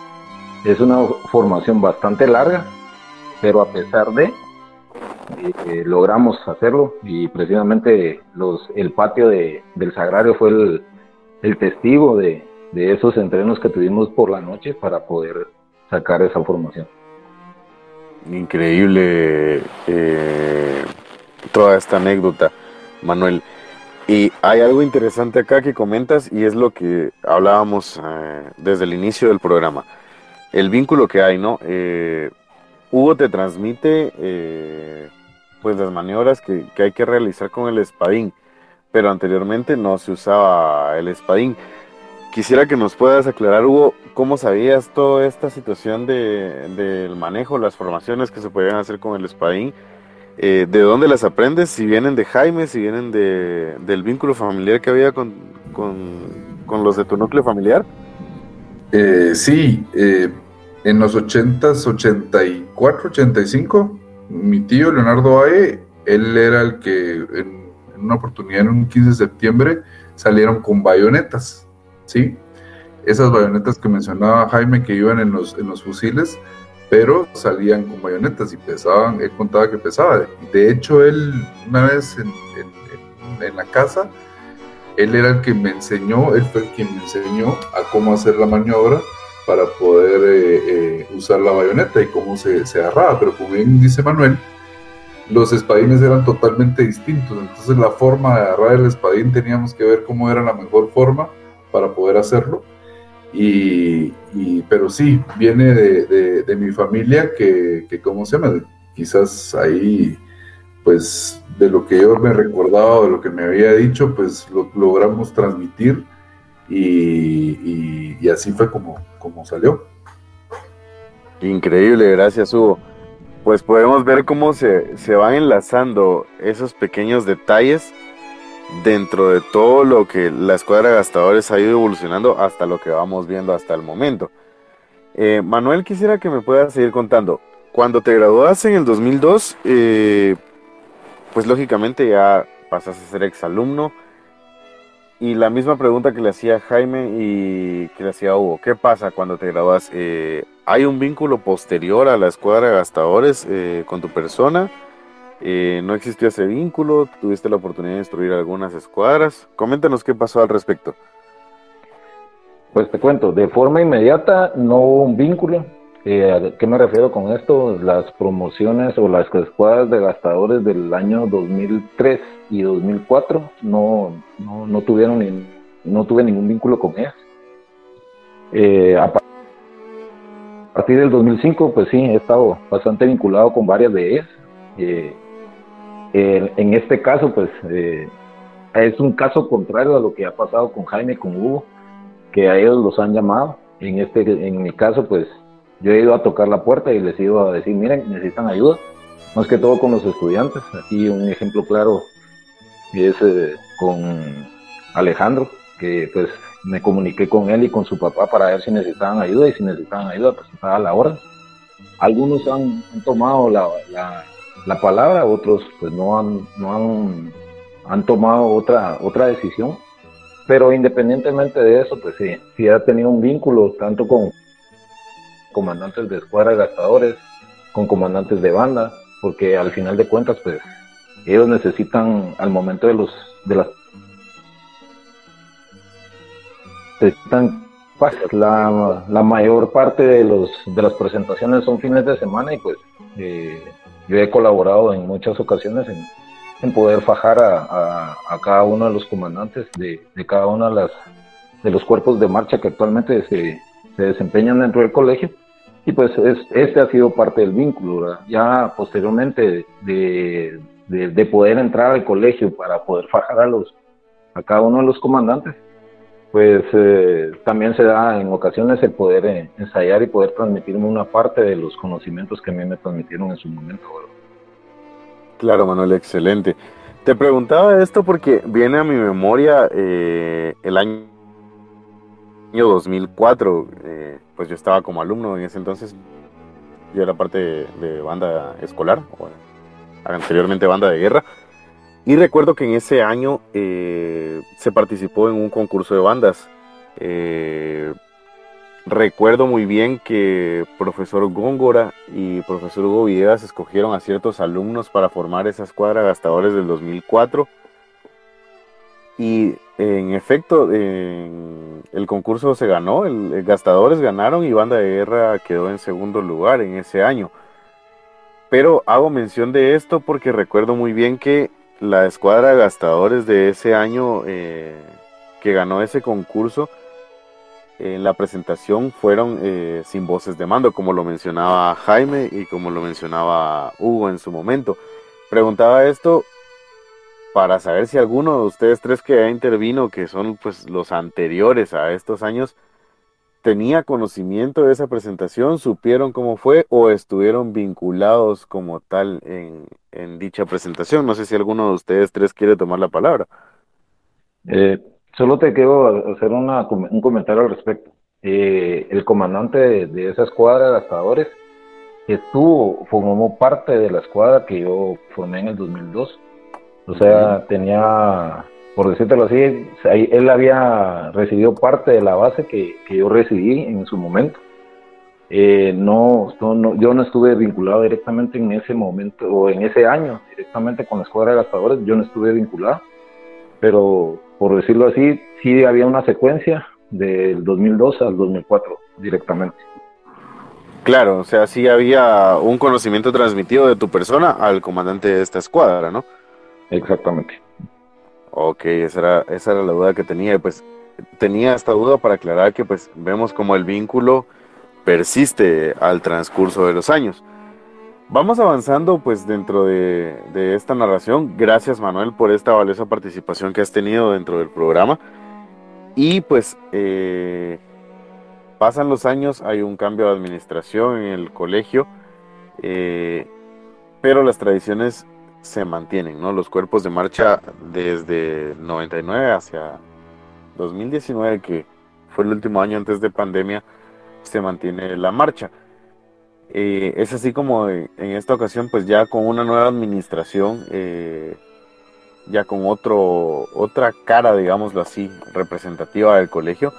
es una formación bastante larga, pero a pesar de, eh, logramos hacerlo y precisamente los, el patio de, del Sagrario fue el, testigo de, esos entrenos que tuvimos por la noche para poder sacar esa formación. Increíble eh, toda esta anécdota, Manuel. Y hay algo interesante acá que comentas y es lo que hablábamos eh, desde el inicio del programa. El vínculo que hay, ¿no? Eh, Hugo te transmite eh, pues las maniobras que, que, hay que realizar con el espadín, pero anteriormente no se usaba el espadín. Quisiera que nos puedas aclarar, Hugo, cómo sabías toda esta situación de, del manejo, las formaciones que se podían hacer con el espadín eh, ¿de dónde las aprendes? Si vienen de Jaime, si vienen de, del vínculo familiar que había con, los de tu núcleo familiar. Eh, sí, eh, en los 80s, 84, 85, mi tío Leonardo Ae, él era el que en, una oportunidad, en un 15 de septiembre, salieron con bayonetas, ¿sí? Esas bayonetas que mencionaba Jaime que iban en los, en los fusiles, pero salían con bayonetas y pesaban, él contaba que pesaba. De hecho, él una vez en, la casa, él era el que me enseñó, él fue el quien me enseñó a cómo hacer la maniobra para poder eh, eh, usar la bayoneta y cómo se, se agarraba. Pero como bien dice Manuel, los espadines eran totalmente distintos. Entonces la forma de agarrar el espadín teníamos que ver cómo era la mejor forma para poder hacerlo. Y, pero sí, viene de, mi familia que, que, ¿cómo se llama? Quizás ahí, pues, de lo que yo me recordaba, de lo que me había dicho, pues lo logramos transmitir y, así fue como, como salió. Increíble, gracias Hugo. Pues podemos ver cómo se, se van enlazando esos pequeños detalles dentro de todo lo que la escuadra de gastadores ha ido evolucionando hasta lo que vamos viendo hasta el momento. Eh, Manuel, quisiera que me puedas seguir contando. Cuando te graduaste en el 2002, eh, pues lógicamente ya pasaste a ser exalumno. Y la misma pregunta que le hacía Jaime y que le hacía Hugo, ¿qué pasa cuando te gradúas? Eh, ¿Hay un vínculo posterior a la escuadra de gastadores con tu persona? Eh, no existió ese vínculo, tuviste la oportunidad de instruir algunas escuadras. Coméntanos qué pasó al respecto. Pues te cuento, de forma inmediata no hubo un vínculo. Eh, ¿A qué me refiero con esto? Las promociones o las escuadras de gastadores del año 2003 y 2004 no, no, no tuvieron ni, no tuve ningún vínculo con ellas. Eh, a partir del 2005, pues sí, he estado bastante vinculado con varias de ellas. Eh, en este caso, pues eh, es un caso contrario a lo que ha pasado con Jaime con Hugo, que a ellos los han llamado. En, este, en mi caso, pues yo he ido a tocar la puerta y les he ido a decir, miren, necesitan ayuda. Más que todo con los estudiantes. Aquí un ejemplo claro es eh, con Alejandro, que pues me comuniqué con él y con su papá para ver si necesitaban ayuda y si necesitaban ayuda, pues estaba la hora. Algunos han, tomado la, palabra, otros pues no han, no han, han tomado otra, otra decisión. Pero independientemente de eso, pues sí, sí ha tenido un vínculo tanto con comandantes de escuadra gastadores, con comandantes de banda, porque al final de cuentas, pues ellos necesitan al momento de los de las necesitan la, la mayor parte de los de las presentaciones son fines de semana y pues eh, yo he colaborado en muchas ocasiones en, poder fajar a, cada uno de los comandantes de, cada uno de los cuerpos de marcha que actualmente se, se desempeñan dentro del colegio. Y pues es, este ha sido parte del vínculo ya posteriormente de, de, poder entrar al colegio para poder fajar a los a cada uno de los comandantes pues eh, también se da en ocasiones el poder eh, ensayar y poder transmitirme una parte de los conocimientos que a mí me transmitieron en su momento. Claro, Manuel, excelente. Te preguntaba esto porque viene a mi memoria eh, el año 2004, pues yo estaba como alumno en ese entonces, yo era parte de, de banda escolar, o anteriormente banda de guerra, y recuerdo que en ese año eh, se participó en un concurso de bandas. Eh, recuerdo muy bien que profesor Góngora y profesor Hugo Villegas escogieron a ciertos alumnos para formar esa escuadra gastadores del 2004. Y en efecto, el concurso se ganó, el, Gastadores ganaron y Banda de Guerra quedó en segundo lugar en ese año. Pero hago mención de esto porque recuerdo muy bien que la escuadra de gastadores de ese año eh, que ganó ese concurso, en la presentación fueron eh, sin voces de mando, como lo mencionaba Jaime y como lo mencionaba Hugo en su momento. Preguntaba esto para saber si alguno de ustedes tres que ya intervino, que son pues los anteriores a estos años, tenía conocimiento de esa presentación, supieron cómo fue o estuvieron vinculados como tal en, dicha presentación. No sé si alguno de ustedes tres quiere tomar la palabra. Eh, solo te quiero hacer un comentario al respecto. Eh, el comandante de, esa escuadra de gastadores estuvo, formó parte de la escuadra que yo formé en el 2002. O sea, tenía por decírtelo así, él había recibido parte de la base que, yo recibí en su momento. Eh, no, yo no estuve vinculado directamente en ese momento o en ese año directamente con la escuadra de gastadores, yo no estuve vinculado, pero por decirlo así, sí había una secuencia del 2002 al 2004 directamente. Claro, o sea, sí había un conocimiento transmitido de tu persona al comandante de esta escuadra, ¿no? Exactamente. Ok, esa era, esa era la duda que tenía. Pues tenía esta duda para aclarar que pues vemos como el vínculo persiste al transcurso de los años. Vamos avanzando pues dentro de, esta narración. Gracias Manuel por esta valiosa participación que has tenido dentro del programa. Y pues eh, pasan los años, hay un cambio de administración en el colegio, eh, pero las tradiciones se mantienen, ¿no? Los cuerpos de marcha desde 99 hacia 2019, que fue el último año antes de pandemia, se mantiene la marcha. Eh, es así como en esta ocasión, pues ya con una nueva administración, eh, ya con otro, otra cara, digámoslo así, representativa del colegio,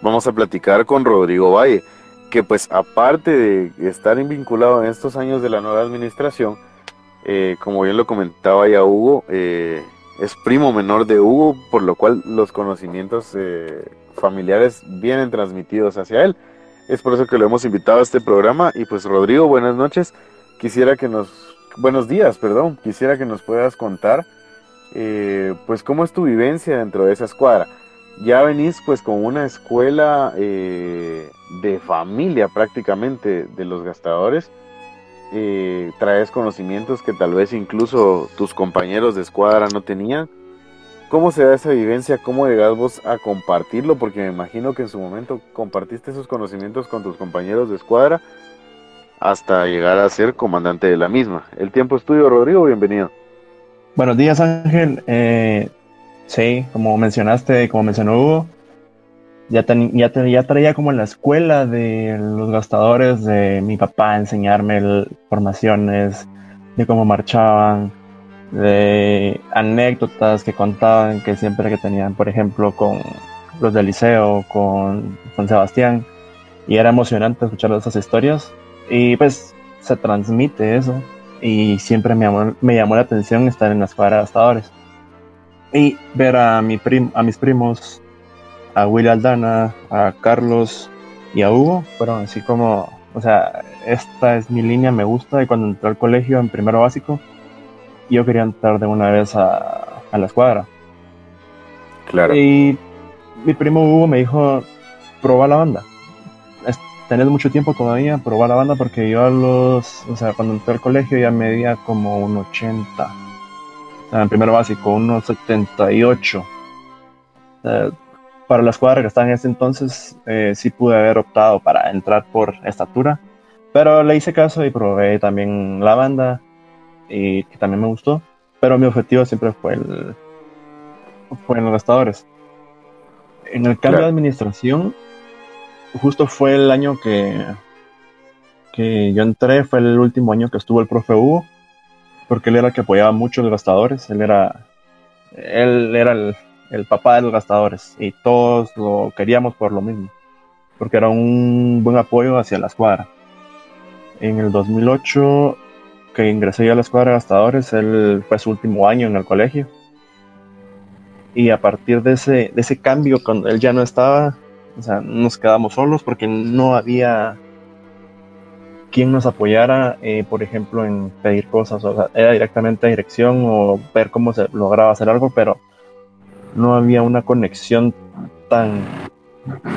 vamos a platicar con Rodrigo Valle, que pues aparte de estar vinculado en estos años de la nueva administración, eh, como bien lo comentaba ya Hugo, eh, es primo menor de Hugo, por lo cual los conocimientos eh, familiares vienen transmitidos hacia él. Es por eso que lo hemos invitado a este programa. Y pues Rodrigo, buenas noches. Quisiera que nos, buenos días, perdón, quisiera que nos puedas contar, pues cómo es tu vivencia dentro de esa escuadra. Ya venís pues con una escuela de familia prácticamente de los gastadores. Eh, traes conocimientos que tal vez incluso tus compañeros de escuadra no tenían. ¿Cómo se da esa vivencia? ¿Cómo llegás vos a compartirlo? Porque me imagino que en su momento compartiste esos conocimientos con tus compañeros de escuadra hasta llegar a ser comandante de la misma. El tiempo es tuyo, Rodrigo, bienvenido. Buenos días, Ángel. Eh, sí, como mencionaste, como mencionó Hugo, ya, ya, ya, traía como la escuela de los gastadores de mi papá enseñarme formaciones, de cómo marchaban, de anécdotas que contaban que siempre que tenían, por ejemplo, con los del liceo, con, con Sebastián, y era emocionante escuchar esas historias, y pues se transmite eso, y siempre me llamó, me llamó la atención estar en las cuadras gastadores. Y ver a, mi prim, a mis primos, a Willy Aldana, a Carlos y a Hugo, fueron así como, o sea, esta es mi línea, me gusta, y cuando entré al colegio en primero básico, yo quería entrar de una vez a, la escuadra. Claro. Y mi primo Hugo me dijo, proba la banda. Tenés mucho tiempo todavía, probar la banda porque yo a los, o sea, cuando entré al colegio ya medía como un 80. O sea, en primero básico, unos 78. Para la escuadra que estaba en ese entonces, eh, sí pude haber optado para entrar por estatura. Pero le hice caso y probé también la banda y que también me gustó, pero mi objetivo siempre fue el fue en los gastadores. En el cambio de administración, justo fue el año que, que yo entré, fue el último año que estuvo el profe Hugo, porque él era el que apoyaba mucho a los gastadores, él era, él era el, el papá de los gastadores y todos lo queríamos por lo mismo, porque era un buen apoyo hacia la escuadra. En el 2008 que ingresé yo a la escuadra de gastadores, él fue su último año en el colegio. Y a partir de ese, de ese cambio, cuando él ya no estaba, o sea, nos quedamos solos porque no había quien nos apoyara, eh, por ejemplo, en pedir cosas. O sea, era directamente a dirección o ver cómo se lograba hacer algo, pero no había una conexión tan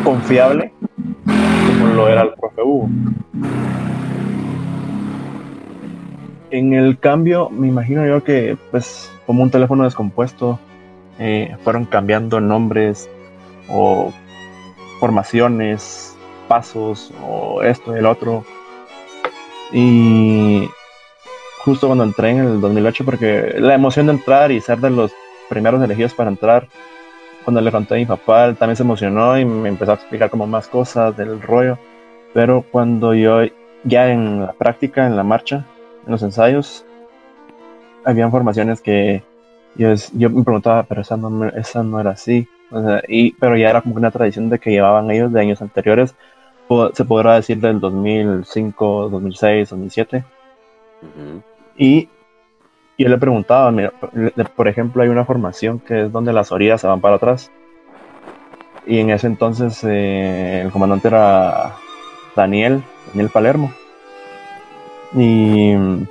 confiable como lo era el profe Hugo. En el cambio, me imagino yo que, pues, como un teléfono descompuesto, eh, fueron cambiando nombres o formaciones, pasos o esto y el otro. Y justo cuando entré en el 2008, porque la emoción de entrar y ser de los primeros elegidos para entrar, cuando le conté a mi papá, él también se emocionó y me empezó a explicar como más cosas del rollo. Pero cuando yo ya en la práctica, en la marcha, en los ensayos, habían formaciones que yo, yo me preguntaba, pero esa no, esa no era así. y, pero ya era como una tradición de que llevaban ellos de años anteriores, se podrá decir del 2005, 2006, 2007. Y yo le preguntaba, mira, por ejemplo, hay una formación que es donde las orillas se van para atrás. Y en ese entonces eh, el comandante era Daniel, Daniel Palermo y le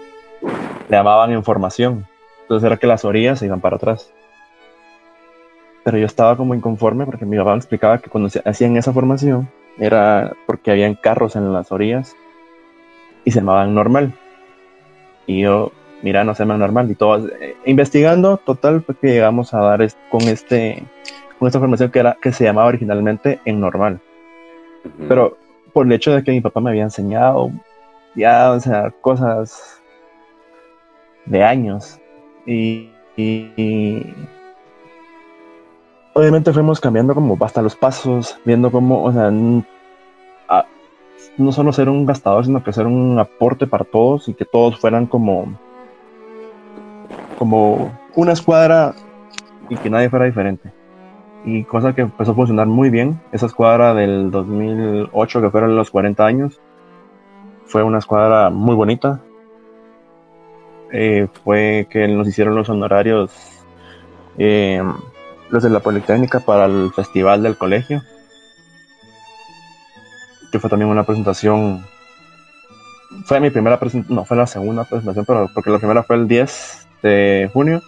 llamaban información. Entonces era que las orillas se iban para atrás. Pero yo estaba como inconforme porque mi papá me explicaba que cuando se hacían esa formación era porque habían carros en las orillas y se llamaban normal. Y yo, mira, no se llaman normal. Y todo, eh, investigando, total, fue que llegamos a dar con este con esta formación que era que se llamaba originalmente en normal. Pero por el hecho de que mi papá me había enseñado ya, o sea, cosas de años. Y, obviamente fuimos cambiando como hasta los pasos, viendo cómo, o sea, no solo ser un gastador, sino que ser un aporte para todos y que todos fueran como, como una escuadra y que nadie fuera diferente. Y cosa que empezó a funcionar muy bien, esa escuadra del 2008 que fueron los 40 años, fue una escuadra muy bonita. Eh, fue que nos hicieron los honorarios eh, los de la Politécnica para el festival del colegio. hecho, fue también una presentación. Fue mi primera presentación, no, fue la segunda presentación, pero porque la primera fue el 10 de junio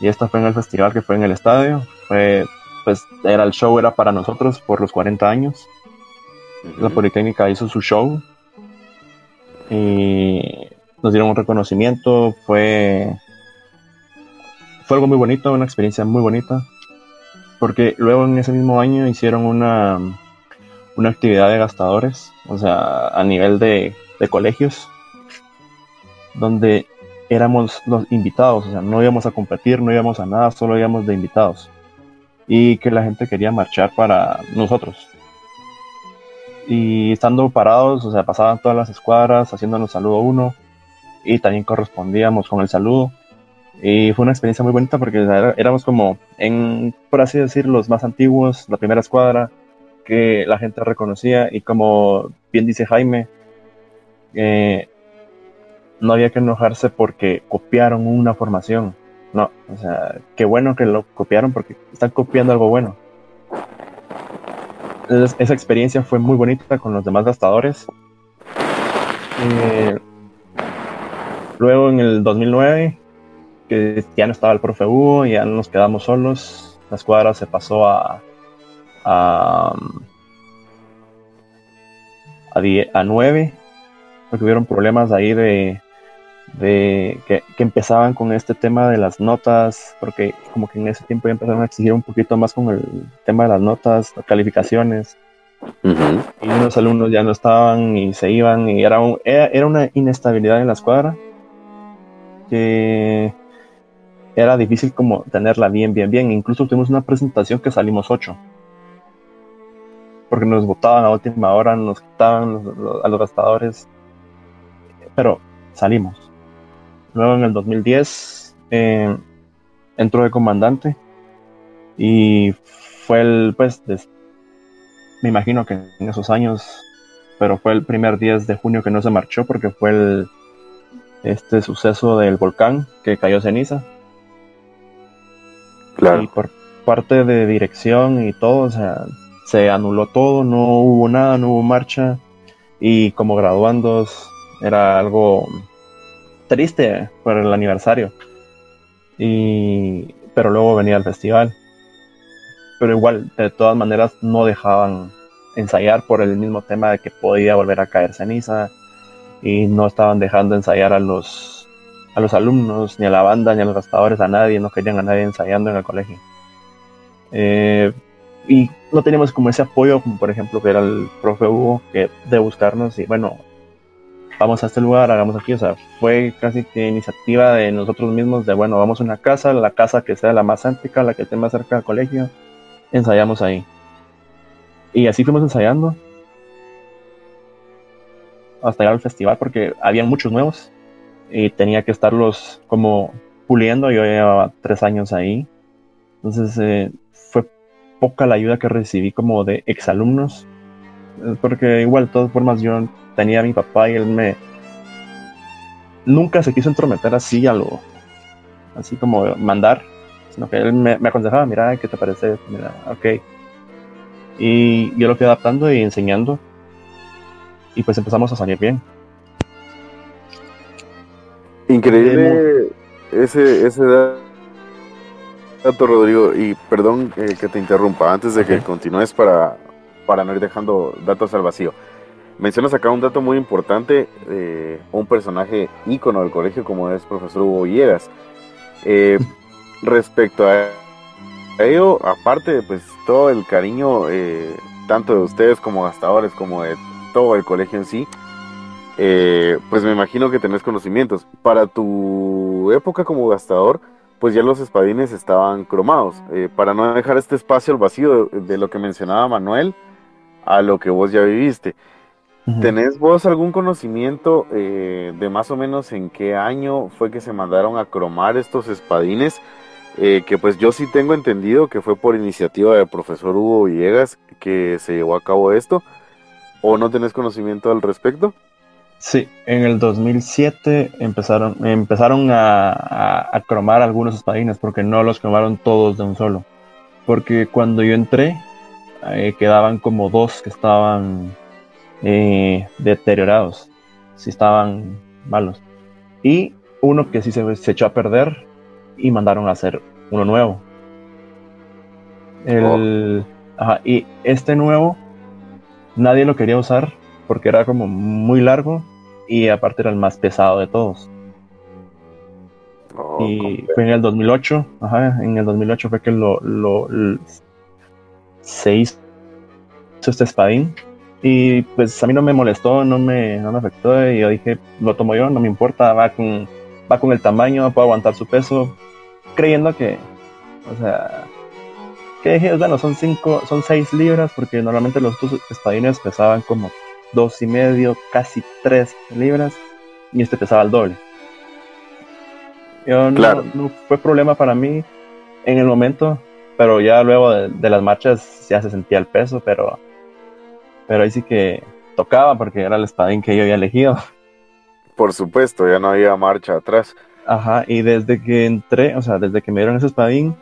y esta fue en el festival que fue en el estadio. Fue, pues, era el show, era para nosotros por los 40 años. La Politécnica hizo su show y nos dieron un reconocimiento. Fue, fue algo muy bonito, una experiencia muy bonita. Porque luego en ese mismo año hicieron una, una actividad de gastadores, o sea, a nivel de, de colegios, donde éramos los invitados, o sea, no íbamos a competir, no íbamos a nada, solo íbamos de invitados. Y que la gente quería marchar para nosotros. Y estando parados, o sea, pasaban todas las escuadras haciéndonos saludo uno y también correspondíamos con el saludo. Y fue una experiencia muy bonita porque éramos como, en, por así decir, los más antiguos, la primera escuadra que la gente reconocía y como bien dice Jaime, eh, no había que enojarse porque copiaron una formación. No, o sea, qué bueno que lo copiaron porque están copiando algo bueno. esa experiencia fue muy bonita con los demás gastadores. Eh, luego en el 2009, que ya no estaba el profe Hugo, ya nos quedamos solos, la escuadra se pasó a, a, a, a 9, porque hubieron problemas ahí de, de que, empezaban con este tema de las notas, porque como que en ese tiempo ya empezaron a exigir un poquito más con el tema de las notas, las calificaciones. Y unos alumnos ya no estaban y se iban y era, era, una inestabilidad en la escuadra que era difícil como tenerla bien, bien, bien. Incluso tuvimos una presentación que salimos ocho. Porque nos votaban a última hora, nos quitaban a los gastadores. Pero salimos. Luego en el 2010 eh, entró de comandante y fue el, pues, me imagino que en esos años, pero fue el primer 10 de junio que no se marchó porque fue el, este suceso del volcán que cayó ceniza. Claro. Y por parte de dirección y todo, o sea, se anuló todo, no hubo nada, no hubo marcha y como graduandos era algo triste por el aniversario. Y, pero luego venía el festival. Pero igual, de todas maneras, no dejaban ensayar por el mismo tema de que podía volver a caer ceniza y no estaban dejando ensayar a los a los alumnos, ni a la banda, ni a los gastadores, a nadie, no querían a nadie ensayando en el colegio. Eh, y no teníamos como ese apoyo, como por ejemplo que era el profe Hugo, que de buscarnos y bueno, vamos a este lugar, hagamos aquí, o sea, fue casi que iniciativa de nosotros mismos de, bueno, vamos a una casa, la casa que sea la más céntrica, la que esté más cerca del colegio, ensayamos ahí. Y así fuimos ensayando hasta llegar al festival porque había muchos nuevos y tenía que estarlos como puliendo, yo llevaba tres años ahí, entonces eh, fue poca la ayuda que recibí como de exalumnos, porque igual, de todas formas, yo tenía a mi papá y él me nunca se quiso entrometer así a lo así como mandar sino que él me, aconsejaba mira qué te parece mira ok y yo lo fui adaptando y enseñando. Y pues empezamos a salir bien. Increíble ese ese dato Rodrigo. Y perdón eh, que te interrumpa. Antes de que continúes para para no ir dejando datos al vacío Mencionas acá un dato muy importante, eh, un personaje ícono del colegio como es profesor Hugo Villegas. Eh, [LAUGHS] respecto a ello, aparte pues todo el cariño, eh, tanto de ustedes como gastadores, como de todo el colegio en sí, pues me imagino que tenés conocimientos. Para tu época como gastador, pues ya los espadines estaban cromados. para no dejar este espacio al vacío de, de lo que mencionaba Manuel, a lo que vos ya viviste. ¿Tenés vos algún conocimiento eh, de más o menos en qué año fue que se mandaron a cromar estos espadines? Eh, que pues yo sí tengo entendido que fue por iniciativa del profesor Hugo Villegas que se llevó a cabo esto. ¿O no tenés conocimiento al respecto? Sí, en el 2007 empezaron, empezaron a, a cromar algunos espadines porque no los cromaron todos de un solo. Porque cuando yo entré, eh, quedaban como dos que estaban eh, deteriorados, si estaban malos. Y uno que sí se, se, echó a perder y mandaron a hacer uno nuevo. El, ajá, y este nuevo nadie lo quería usar porque era como muy largo y aparte era el más pesado de todos. Oh, y fue en el 2008, ajá, en el 2008 fue que lo, lo, se hizo este espadín y pues a mí no me molestó, no me, no me afectó y yo dije, lo tomo yo, no me importa, va con, va con el tamaño, puedo aguantar su peso, creyendo que, o sea, que dije, bueno, son cinco, son seis libras porque normalmente los espadines pesaban como dos y medio, casi tres libras y este pesaba el doble. Yo no, fue problema para mí en el momento, pero ya luego de, las marchas ya se sentía el peso, pero, pero ahí sí que tocaba porque era el espadín que yo había elegido. [LAUGHS] Por supuesto, ya no había marcha atrás. Ajá, y desde que entré, o sea, desde que me dieron ese espadín,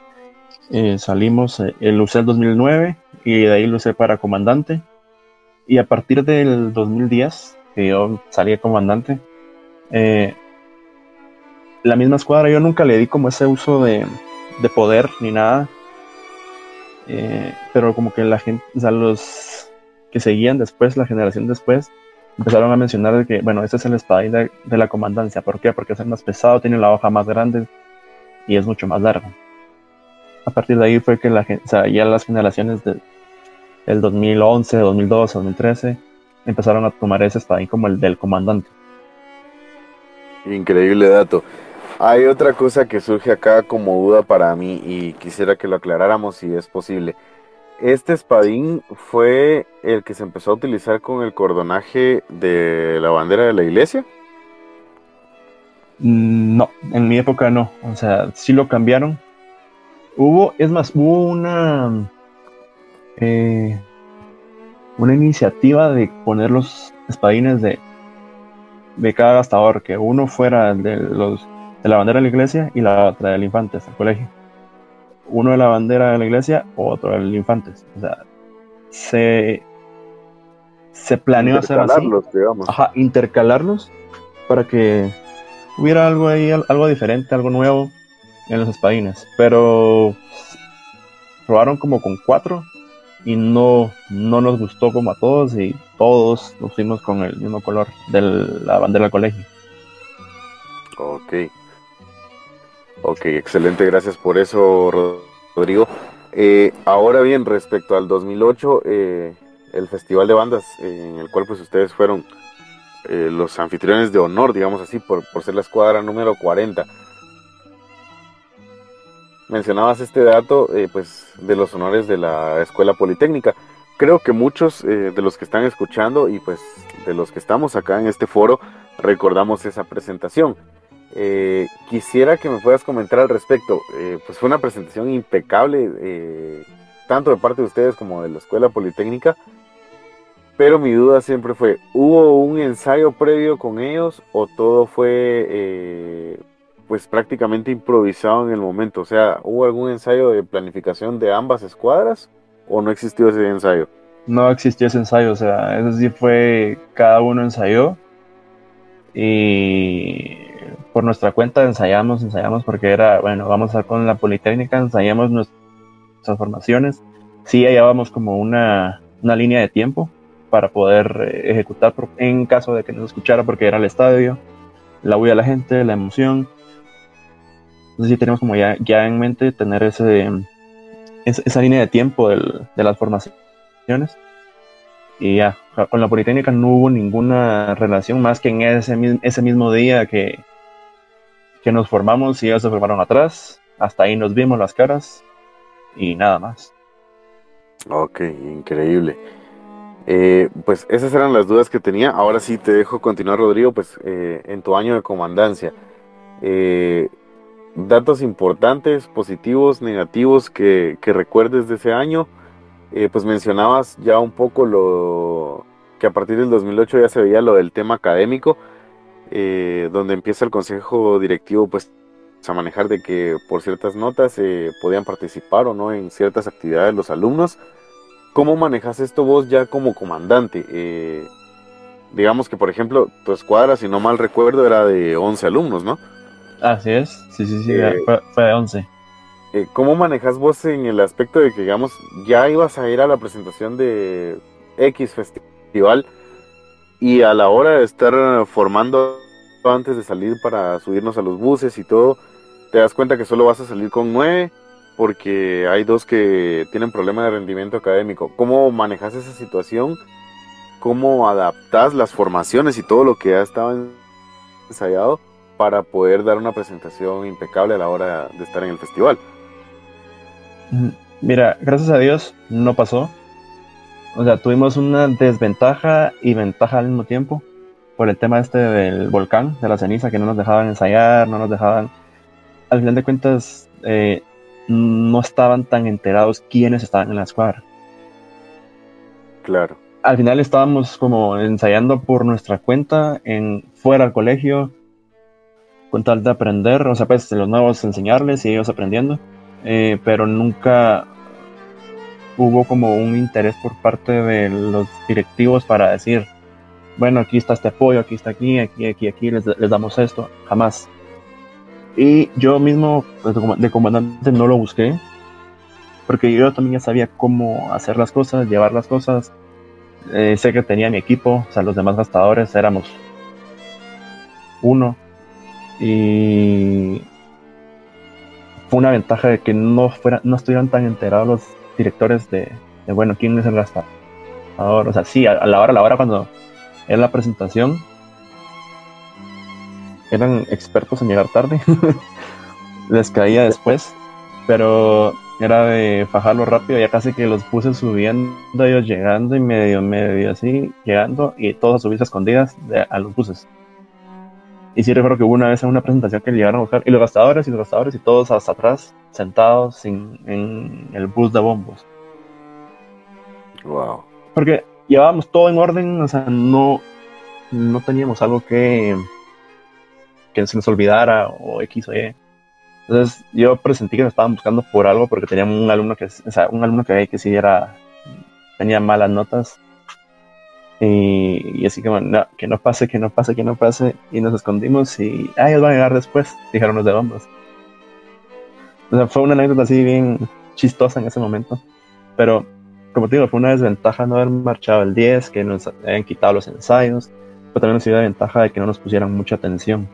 eh, salimos, eh, el usé el 2009 y de ahí lo usé para comandante. Y a partir del 2010, que yo salí de comandante, eh, la misma escuadra yo nunca le di como ese uso de, poder ni nada. Eh, pero como que la gente, o sea, los que seguían después, la generación después, empezaron a mencionar que, bueno, este es el espadín de, la comandancia. ¿Por qué? Porque es el más pesado, tiene la hoja más grande y es mucho más largo. A partir de ahí fue que la, o sea, ya las generaciones de, del 2011, 2012, 2013 empezaron a tomar ese espadín como el del comandante. Increíble dato. Hay otra cosa que surge acá como duda para mí y quisiera que lo aclaráramos si es posible. ¿Este espadín fue el que se empezó a utilizar con el cordonaje de la bandera de la iglesia? Mm, no, en mi época no. O sea, sí lo cambiaron. Hubo, es más, hubo una eh, una iniciativa de poner los espadines de, de cada gastador, que uno fuera de los de la bandera de la iglesia y la otra del Infantes, el colegio. Uno de la bandera de la iglesia, otro del Infantes. O sea, se, se planeó hacer así. Digamos. Ajá, intercalarlos para que hubiera algo ahí, algo diferente, algo nuevo en los espadines. Pero probaron como con cuatro y no, no nos gustó como a todos y todos nos fuimos con el mismo color de la bandera del colegio. Ok. Ok, excelente, gracias por eso, Rodrigo. Eh, ahora bien, respecto al 2008, eh, el Festival de Bandas, eh, en el cual pues ustedes fueron los anfitriones de honor, digamos así, por, por ser la escuadra número 40. Mencionabas este dato, pues, de los honores de la Escuela Politécnica. Creo que muchos de los que están escuchando y pues de los que estamos acá en este foro recordamos esa presentación. Eh, quisiera que me puedas comentar al respecto. Eh, pues fue una presentación impecable, eh, tanto de parte de ustedes como de la Escuela Politécnica. Pero mi duda siempre fue, ¿hubo un ensayo previo con ellos o todo fue pues prácticamente improvisado en el momento? O sea, ¿hubo algún ensayo de planificación de ambas escuadras o no existió ese ensayo? No existió ese ensayo, o sea, eso sí fue, cada uno ensayó y por nuestra cuenta ensayamos, ensayamos porque era, bueno, vamos a con la Politécnica, ensayamos nuestras formaciones. Sí, hallábamos como una, una línea de tiempo para poder eh, ejecutar en caso de que nos escuchara porque era el estadio, la huida de la gente, la emoción. Entonces sí tenemos como ya, ya en mente tener ese, esa línea de tiempo del, de las formaciones. Y ya, con la Politécnica no hubo ninguna relación más que en ese, ese mismo día que, que nos formamos y ellos se formaron atrás. Hasta ahí nos vimos las caras y nada más. Ok, increíble. Eh, pues esas eran las dudas que tenía. Ahora sí te dejo continuar, Rodrigo, pues eh, en tu año de comandancia. Eh, datos importantes, positivos, negativos que, que, recuerdes de ese año. pues mencionabas ya un poco lo que a partir del 2008 ya se veía lo del tema académico. Eh, donde empieza el consejo directivo pues a manejar de que por ciertas notas eh, podían participar o no en ciertas actividades los alumnos. ¿Cómo manejas esto vos ya como comandante? Eh, digamos que, por ejemplo, tu escuadra, si no mal recuerdo, era de 11 alumnos, ¿no? Así es, sí, sí, sí, Eh, fue, fue de 11. Eh, ¿Cómo manejas vos en el aspecto de que, digamos, ya ibas a ir a la presentación de X festival y a la hora de estar formando antes de salir para subirnos a los buses y todo, te das cuenta que solo vas a salir con nueve porque hay dos que tienen problema de rendimiento académico. ¿Cómo manejas esa situación? ¿Cómo adaptas las formaciones y todo lo que ya estaba ensayado para poder dar una presentación impecable a la hora de estar en el festival? Mm, Mira, gracias a Dios no pasó. O sea, tuvimos una desventaja y ventaja al mismo tiempo por el tema este del volcán, de la ceniza, que no nos dejaban ensayar, no nos dejaban... Al final de cuentas, eh, no estaban tan enterados quiénes estaban en la escuadra. Claro. Al final estábamos como ensayando por nuestra cuenta, en fuera del colegio, con tal de aprender, o sea, pues los nuevos enseñarles y ellos aprendiendo, eh, pero nunca hubo como un interés por parte de los directivos para decir, bueno, aquí está este apoyo, aquí está aquí, aquí, aquí, aquí, les, les damos esto, jamás. Y yo mismo, pues, de com- de comandante, no lo busqué, porque yo también ya sabía cómo hacer las cosas, llevar las cosas. Eh, sé que tenía mi equipo, o sea, los demás gastadores éramos uno. Y fue una ventaja de que no, fuera, no estuvieran tan enterados los directores de, bueno, quién es el gastador. O sea, sí, a, la hora, a la hora cuando era la presentación, eran expertos en llegar tarde. [LAUGHS] Les caía después, pero era de fajarlo rápido, ya casi que los puse subiendo, ellos llegando y medio, medio así, llegando y todos a subirse escondidas de- a los buses. Y sí recuerdo que hubo una vez en una presentación que llegaron a buscar, y los gastadores y los gastadores y todos hasta atrás, sentados en, en el bus de bombos. Wow. Porque llevábamos todo en orden, o sea, no, no teníamos algo que, que se nos olvidara o X o Y. Entonces yo presentí que me estaban buscando por algo porque tenía un alumno que, o sea, un alumno que, que sí era, tenía malas notas. Y, y así como, no, que no pase, que no pase, que no pase. Y nos escondimos y, ah, ellos van a llegar después, dijeron los de bombas. O sea, fue una anécdota así bien chistosa en ese momento. Pero como te digo, fue una desventaja no haber marchado el 10, que nos hayan quitado los ensayos, pero también nos dio la ventaja de que no nos pusieran mucha atención.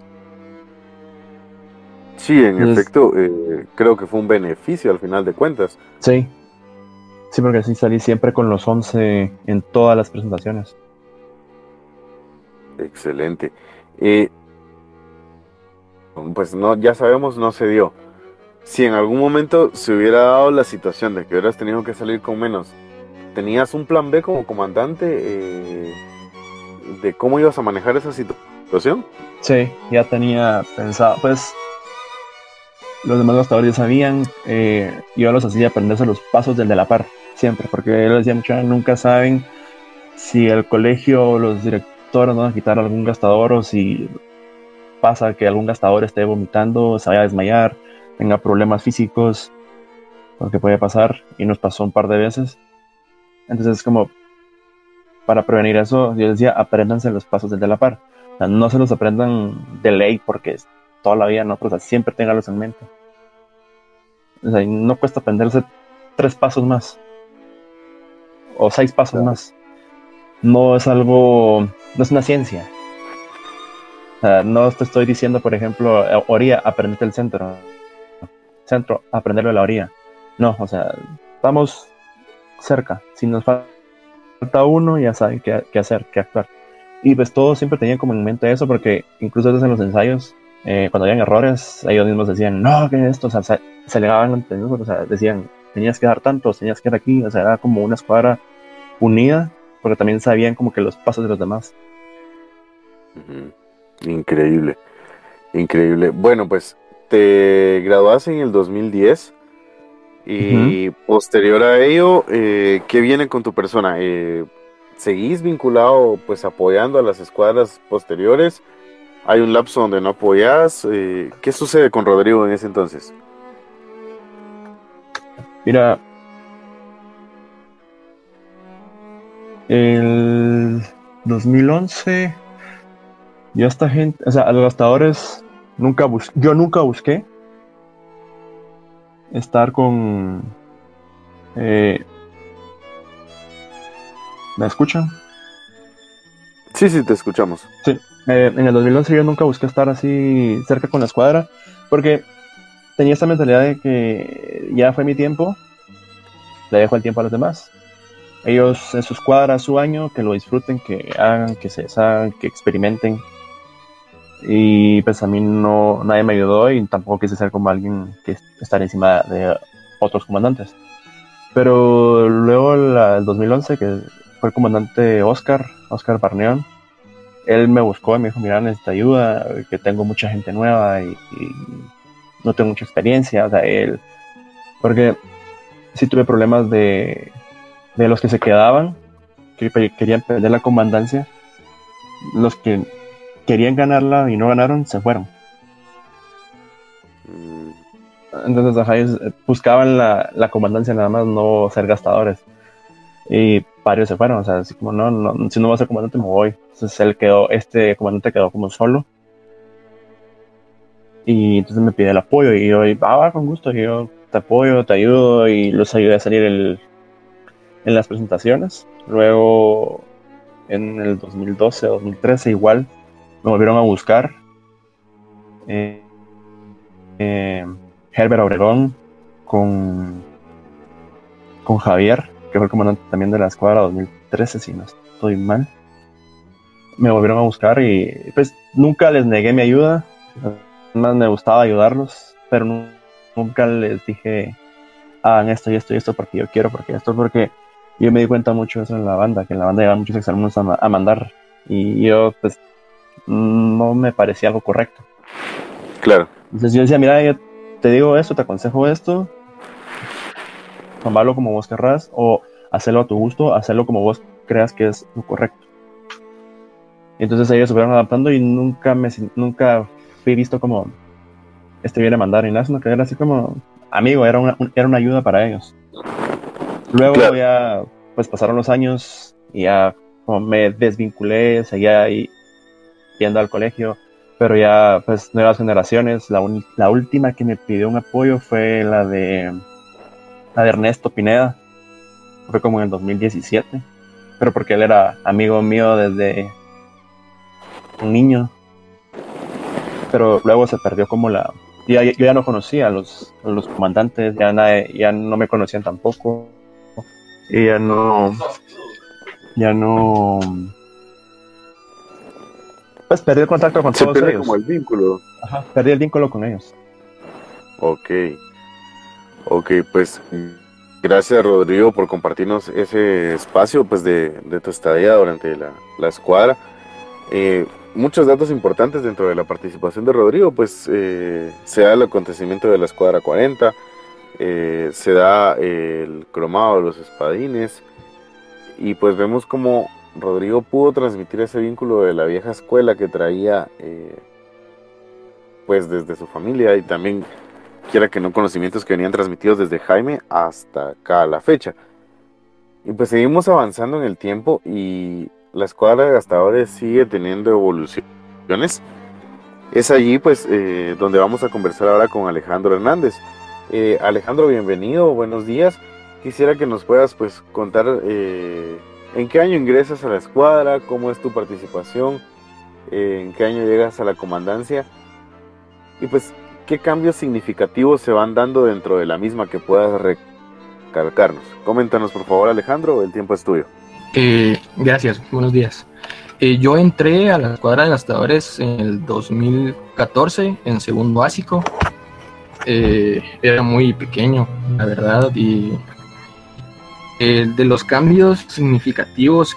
Sí, en Entonces- efecto, eh, creo que fue un beneficio al final de cuentas. Sí. Sí, porque así salí siempre con los 11 en todas las presentaciones. Excelente. Eh, pues no, ya sabemos, no se dio. Si en algún momento se hubiera dado la situación de que hubieras tenido que salir con menos, ¿tenías un plan B como comandante eh, de cómo ibas a manejar esa situ- situación? Sí, ya tenía pensado, pues los demás gastadores ya sabían, eh, yo los hacía aprenderse los pasos del de la par, siempre, porque yo les decía mucho, nunca saben si el colegio o los directores van a quitar algún gastador o si pasa que algún gastador esté vomitando, se vaya a desmayar, tenga problemas físicos, porque puede pasar, y nos pasó un par de veces. Entonces, como para prevenir eso, yo decía, apréndanse los pasos del de la par. No se los aprendan de ley porque toda la vida no, pero o sea, siempre ténganlos en mente. O sea, no cuesta aprenderse tres pasos más o seis pasos más. No es algo, no es una ciencia. O sea, no te estoy diciendo, por ejemplo, eh, orilla, aprendete el centro. Centro, aprenderlo de la orilla. No, o sea, estamos cerca. Si nos fal- falta uno, ya saben qué, qué hacer, qué actuar. Y pues todos siempre tenían como en mente eso, porque incluso en los ensayos, eh, cuando habían errores, ellos mismos decían, no, que esto, o sea, se, se alegaban entre ellos, o sea, decían, tenías que dar tantos, tenías que dar aquí, o sea, era como una escuadra unida, porque también sabían como que los pasos de los demás. Increíble, increíble. Bueno, pues te graduaste en el 2010 y posterior a ello, eh, ¿qué viene con tu persona? Eh, ¿Seguís vinculado, pues apoyando a las escuadras posteriores? ¿Hay un lapso donde no apoyas? Eh, ¿Qué sucede con Rodrigo en ese entonces? Mira, el 2011, yo esta gente, o sea, a los gastadores, nunca bus yo nunca busqué estar con... Eh, ¿Me escuchan? Sí, sí, te escuchamos. Sí, eh, en el 2011 yo nunca busqué estar así cerca con la escuadra, porque tenía esta mentalidad de que ya fue mi tiempo, le dejo el tiempo a los demás. Ellos en sus cuadras, su año, que lo disfruten, que hagan, que se deshagan, que experimenten. Y pues a mí no, nadie me ayudó y tampoco quise ser como alguien que estar encima de otros comandantes. Pero luego el 2011, que fue el comandante Oscar, Oscar Barneón, él me buscó y me dijo, mira, necesito ayuda, que tengo mucha gente nueva y, y no tengo mucha experiencia. O sea, él, porque sí tuve problemas de, de los que se quedaban, que querían perder la comandancia, los que querían ganarla y no ganaron, se fueron. Mm. Entonces, ajá, ellos buscaban la, la, comandancia nada más, no ser gastadores. Y varios se fueron, o sea, así como, no, no si no voy a ser comandante, me voy. Entonces, él quedó, este comandante quedó como solo. Y entonces me pide el apoyo y yo, ah, va, con gusto, yo te apoyo, te ayudo y los ayudé a salir el, en las presentaciones. Luego, en el 2012, 2013, igual, me volvieron a buscar. Eh, eh, Herbert Obregón con, con Javier, que fue el comandante también de la escuadra 2013, si no estoy mal. Me volvieron a buscar y pues nunca les negué mi ayuda. Más me gustaba ayudarlos, pero nunca les dije hagan esto y esto y esto porque yo quiero, porque esto, porque yo me di cuenta mucho de eso en la banda, que en la banda llevan muchos exalumnos a, mandar y yo pues no me parecía algo correcto. Claro. Entonces yo decía, mira, yo te digo esto, te aconsejo esto, tomarlo como vos querrás o hacerlo a tu gusto, hacerlo como vos creas que es lo correcto. entonces ellos se fueron adaptando y nunca me nunca fui visto como este viene a mandar y nada, sino que era así como amigo, era una, era una ayuda para ellos. Luego ya, pues pasaron los años y ya como me desvinculé, seguía ahí yendo al colegio, pero ya pues nuevas generaciones, la, la última que me pidió un apoyo fue la de, la de Ernesto Pineda, fue como en el 2017, pero porque él era amigo mío desde un niño, pero luego se perdió como la... yo ya no conocía a los, los comandantes, ya, ya no me conocían tampoco. Y ya no ya no pues perdí el contacto con todos ellos. como el vínculo. Ajá, perdí el vínculo con ellos. Ok ok pues gracias Rodrigo por compartirnos ese espacio pues de, tu estadía durante la, la escuadra. Eh, muchos datos importantes dentro de la participación de Rodrigo pues eh, se da el acontecimiento de la escuadra 40 eh, se da el cromado de los espadines y pues vemos como Rodrigo pudo transmitir ese vínculo de la vieja escuela que traía pues desde su familia y también quiera que no conocimientos que venían transmitidos desde Jaime hasta acá a la fecha. Y pues seguimos avanzando en el tiempo y la escuadra de gastadores sigue teniendo evoluciones. Es allí pues eh, donde vamos a conversar ahora con Alejandro Hernández. Eh, Alejandro, bienvenido, buenos días. Quisiera que nos puedas pues contar eh, en qué año ingresas a la escuadra, cómo es tu participación, en qué año llegas a la comandancia y pues qué cambios significativos se van dando dentro de la misma que puedas recalcarnos. Coméntanos por favor Alejandro, el tiempo es tuyo. gracias, buenos días. yo entré a la escuadra de gastadores en el 2014 en segundo básico eh, era muy pequeño, la verdad, y eh, de los cambios significativos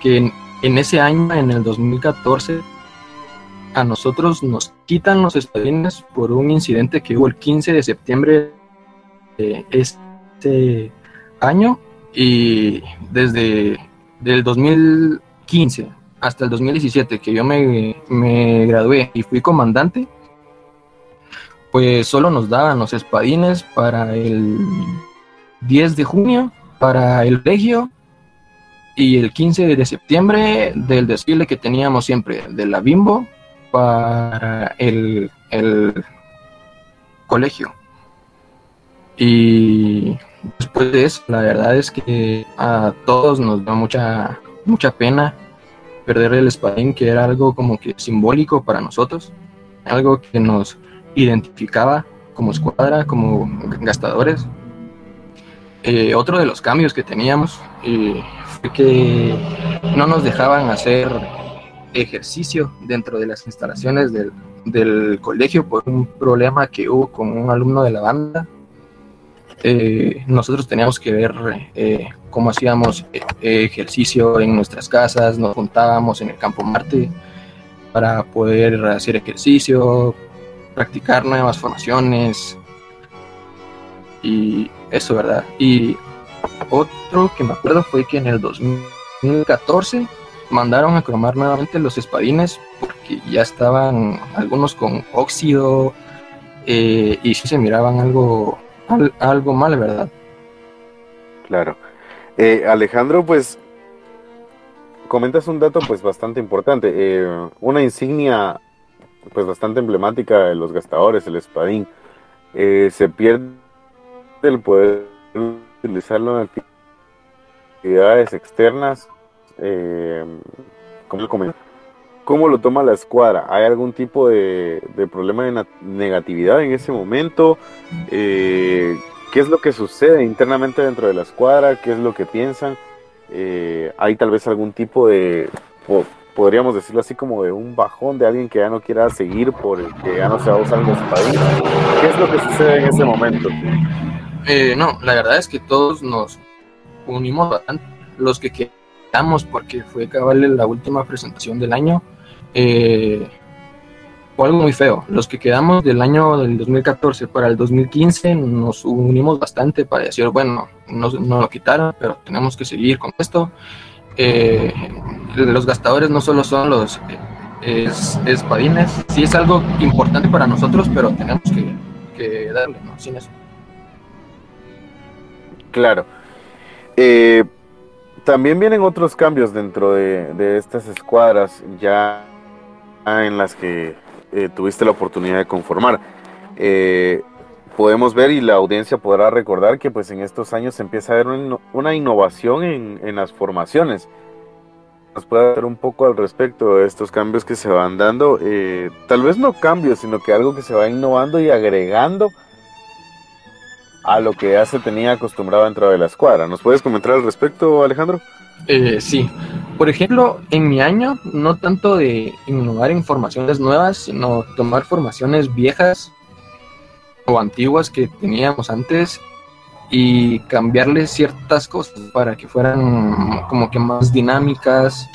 que en, ese año, en el 2014, a nosotros nos quitan los espadines por un incidente que hubo el 15 de septiembre de este año y desde el 2015 hasta el 2017, que yo me, me gradué y fui comandante, pues solo nos daban los espadines para el 10 de junio, para el regio y el 15 de septiembre del desfile que teníamos siempre de la Bimbo para el, el colegio. Y después de eso, la verdad es que a todos nos da mucha, mucha pena perder el espadín, que era algo como que simbólico para nosotros, algo que nos identificaba como escuadra, como gastadores. Eh, otro de los cambios que teníamos eh, fue que no nos dejaban hacer ejercicio dentro de las instalaciones del, del colegio por un problema que hubo con un alumno de la banda eh, nosotros teníamos que ver eh, cómo hacíamos eh, ejercicio en nuestras casas, nos juntábamos en el campo Marte para poder hacer ejercicio, practicar nuevas formaciones y eso, ¿verdad? Y otro que me acuerdo fue que en el 2014 mandaron a cromar nuevamente los espadines porque ya estaban algunos con óxido y sí se miraban algo algo mal, ¿verdad? Claro. Eh, Alejandro, pues comentas un dato pues bastante importante. Eh, una insignia pues bastante emblemática de los gastadores, el espadín. Eh, se pierde el poder utilizarlo en actividades externas. ¿Cómo lo? ¿Cómo lo toma la escuadra? ¿Hay algún tipo de, problema de negatividad en ese momento? Eh, ¿Qué es lo que sucede internamente dentro de la escuadra? ¿Qué es lo que piensan? Eh, ¿Hay tal vez algún tipo de, podríamos decirlo así, como de un bajón de alguien que ya no quiera seguir por el que ya no se va a usar el país? ¿Qué es lo que sucede en ese momento? Eh, no, la verdad es que todos nos unimos bastante. Los que quedamos, porque fue cabal la última presentación del año, eh, fue algo muy feo. Los que quedamos del año del 2014 para el 2015 nos unimos bastante para decir, bueno, no, no lo quitaron, pero tenemos que seguir con esto. Eh, los gastadores no solo son los eh, espadines, sí es algo importante para nosotros, pero tenemos que, darle, ¿no? Sin eso. Claro. Eh, también vienen otros cambios dentro de, de estas escuadras. Ya en las que eh, tuviste la oportunidad de conformar. Eh, podemos ver y la audiencia podrá recordar que pues en estos años se empieza a ver una innovación en, las formaciones. ¿Nos puede dar un poco al respecto de estos cambios que se van dando? Eh, tal vez no cambios, sino que algo que se va innovando y agregando a lo que ya se tenía acostumbrado dentro de la escuadra. ¿Nos puedes comentar al respecto, Alejandro? Eh, sí, por ejemplo, en mi año, no tanto de innovar en formaciones nuevas, sino tomar formaciones viejas o antiguas que teníamos antes y cambiarle ciertas cosas para que fueran como que más dinámicas,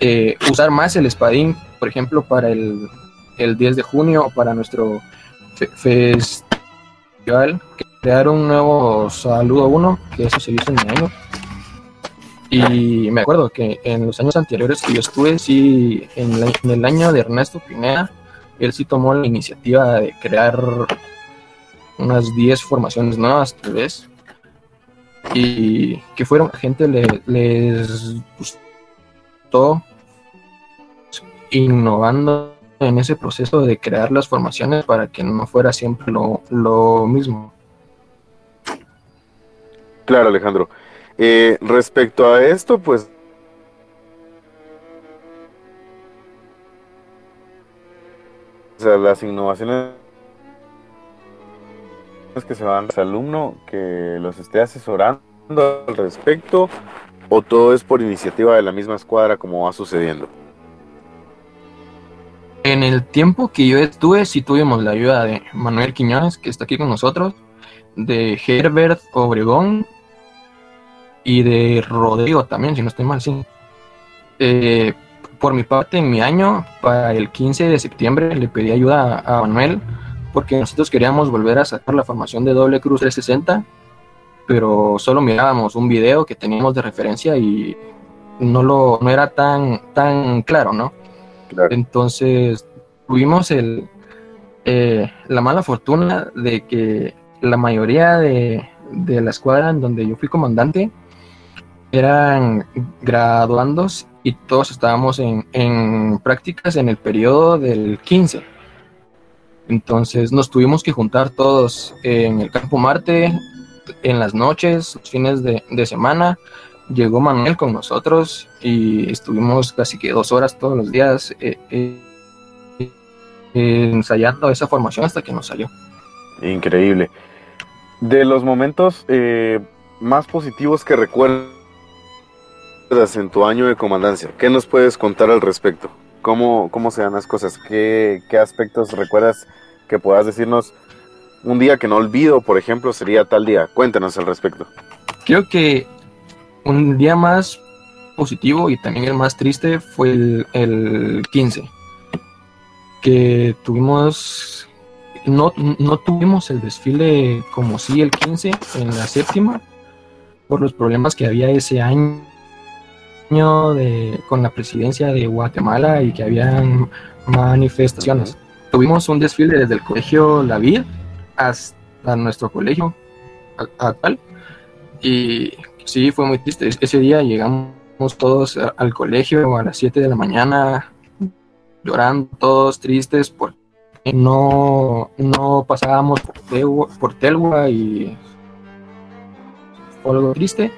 eh, usar más el espadín, por ejemplo, para el, el 10 de junio o para nuestro festival, crear un nuevo saludo 1, que eso se hizo en mi año y me acuerdo que en los años anteriores que yo estuve, sí, en, el año de Ernesto Pineda, él sí tomó la iniciativa de crear unas 10 formaciones nuevas, tal vez. Y que fueron, gente les gustó innovando en ese proceso de crear las formaciones para que no fuera siempre lo, lo mismo. Claro, Alejandro. Eh, respecto a esto, pues o sea, las innovaciones que se van al alumno que los esté asesorando al respecto o todo es por iniciativa de la misma escuadra como va sucediendo. En el tiempo que yo estuve, sí tuvimos la ayuda de Manuel Quiñones, que está aquí con nosotros, de Herbert Obregón, y de Rodrigo también, si no estoy mal, sí. Eh, por mi parte, en mi año, para el 15 de septiembre, le pedí ayuda a, Manuel porque nosotros queríamos volver a sacar la formación de doble cruz 360, pero solo mirábamos un video que teníamos de referencia y no, lo, no era tan, tan claro, ¿no? Entonces tuvimos el, eh, la mala fortuna de que la mayoría de, la escuadra en donde yo fui comandante eran graduandos y todos estábamos en, prácticas en el periodo del 15. Entonces nos tuvimos que juntar todos en el Campo Marte en las noches, los fines de semana. Llegó Manuel con nosotros y estuvimos casi que dos horas todos los días eh, eh, ensayando esa formación hasta que nos salió. Increíble. De los momentos eh, más positivos que recuerdas en tu año de comandancia, ¿qué nos puedes contar al respecto? ¿Cómo, cómo se dan las cosas? ¿Qué, ¿Qué aspectos recuerdas que puedas decirnos? Un día que no olvido, por ejemplo, sería tal día. Cuéntanos al respecto. Creo que un día más positivo y también el más triste fue el, el 15, que tuvimos, no, no tuvimos el desfile como sí el 15 en la séptima, por los problemas que había ese año de, con la presidencia de Guatemala y que habían manifestaciones. Tuvimos un desfile desde el colegio La Vida hasta nuestro colegio actual y sí, fue muy triste. Ese día llegamos todos al colegio a las 7 de la mañana llorando, todos tristes porque no, no pasábamos por Telgua, por Telgua y fue algo triste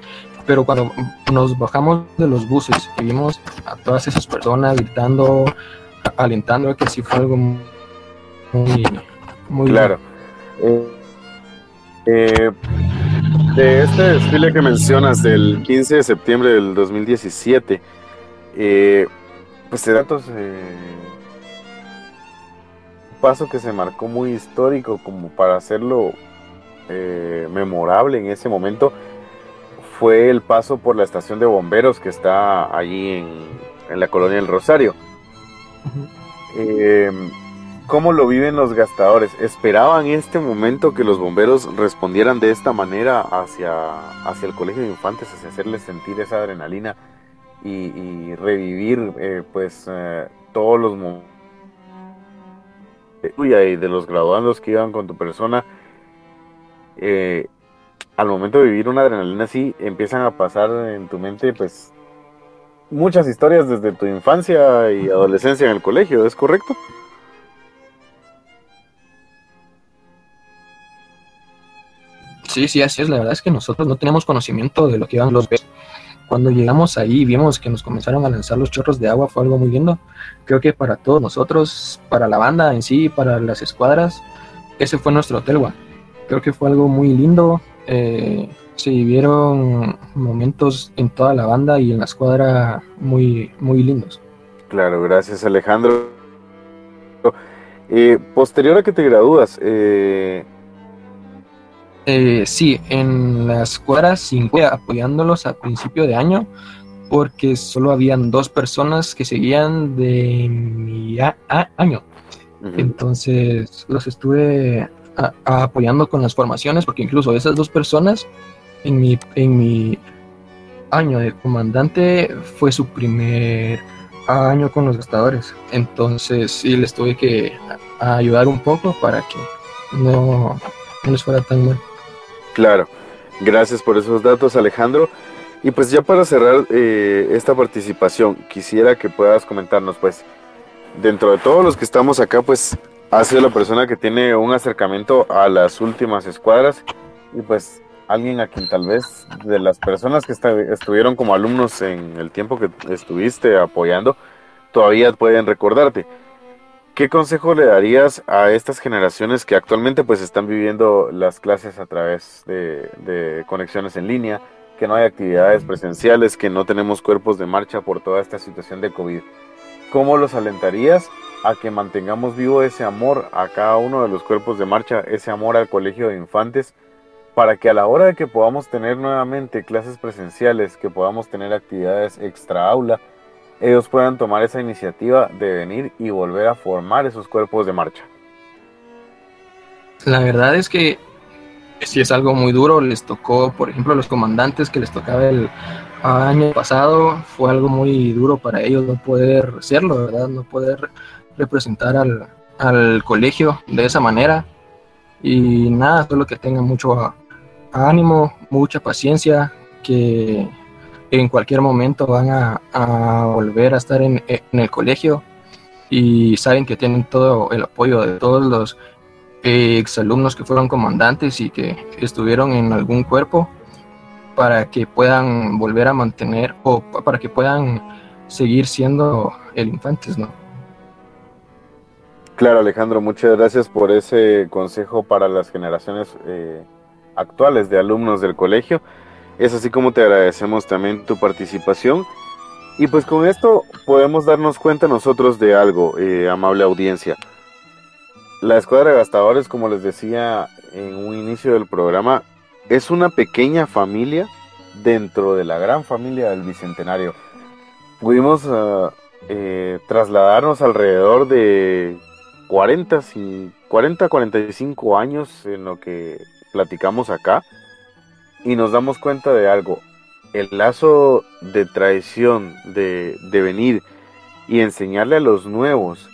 pero cuando nos bajamos de los buses y vimos a todas esas personas gritando, alentando, que sí fue algo muy, muy claro. Eh, eh, de este desfile que mencionas del 15 de septiembre del 2017, eh, pues de datos, eh, un paso que se marcó muy histórico como para hacerlo eh, memorable en ese momento fue el paso por la estación de bomberos que está allí en, la colonia del Rosario. ¿Cómo lo viven los gastadores? ¿Esperaban este momento que los bomberos respondieran de esta manera hacia, hacia el colegio de infantes, hacia hacerles sentir esa adrenalina y, revivir eh, pues eh, todos los momentos y de los graduandos que iban con tu persona? Eh, al momento de vivir una adrenalina así, empiezan a pasar en tu mente, pues, muchas historias desde tu infancia y adolescencia en el colegio, ¿es correcto? Sí, sí, así es. La verdad es que nosotros no teníamos conocimiento de lo que iban los besos. Cuando llegamos ahí y vimos que nos comenzaron a lanzar los chorros de agua, fue algo muy lindo. Creo que para todos nosotros, para la banda en sí, para las escuadras, ese fue nuestro hotel, Creo que fue algo muy lindo, eh, se vivieron momentos en toda la banda y en la escuadra muy, muy lindos. Claro, gracias Alejandro. Eh, posterior a que te gradúas, eh... Eh, sí, en la escuadra 5 apoyándolos a principio de año porque solo habían dos personas que seguían de mi año. Entonces los estuve apoyando con las formaciones, porque incluso esas dos personas en mi, en mi año de comandante fue su primer año con los gastadores. Entonces sí les tuve que ayudar un poco para que no, no les fuera tan mal. Claro, gracias por esos datos Alejandro. Y pues ya para cerrar eh, esta participación, quisiera que puedas comentarnos, pues, dentro de todos los que estamos acá, pues, ha sido la persona que tiene un acercamiento a las últimas escuadras y pues alguien a quien tal vez de las personas que estuvieron como alumnos en el tiempo que estuviste apoyando todavía pueden recordarte. ¿Qué consejo le darías a estas generaciones que actualmente pues están viviendo las clases a través de, de conexiones en línea, que no hay actividades presenciales, que no tenemos cuerpos de marcha por toda esta situación de COVID? ¿Cómo los alentarías a que mantengamos vivo ese amor a cada uno de los cuerpos de marcha, ese amor al colegio de infantes, para que a la hora de que podamos tener nuevamente clases presenciales, que podamos tener actividades extra aula, ellos puedan tomar esa iniciativa de venir y volver a formar esos cuerpos de marcha. La verdad es que si es algo muy duro, les tocó, por ejemplo, a los comandantes que les tocaba el año pasado, fue algo muy duro para ellos no poder hacerlo, ¿verdad? No poder representar al, al colegio de esa manera. Y nada, solo que tengan mucho ánimo, mucha paciencia, que en cualquier momento van a, volver a estar en, el colegio y saben que tienen todo el apoyo de todos los exalumnos que fueron comandantes y que estuvieron en algún cuerpo para que puedan volver a mantener o para que puedan seguir siendo el infantes, ¿no? Claro, Alejandro, muchas gracias por ese consejo para las generaciones eh, actuales de alumnos del colegio. Es así como te agradecemos también tu participación. Y pues con esto podemos darnos cuenta nosotros de algo, eh, amable audiencia. La escuadra de gastadores, como les decía en un inicio del programa, es una pequeña familia dentro de la gran familia del Bicentenario. Pudimos ah, eh, trasladarnos alrededor de 40, 40, 45 años en lo que platicamos acá y nos damos cuenta de algo. El lazo de traición, de, de venir y enseñarle a los nuevos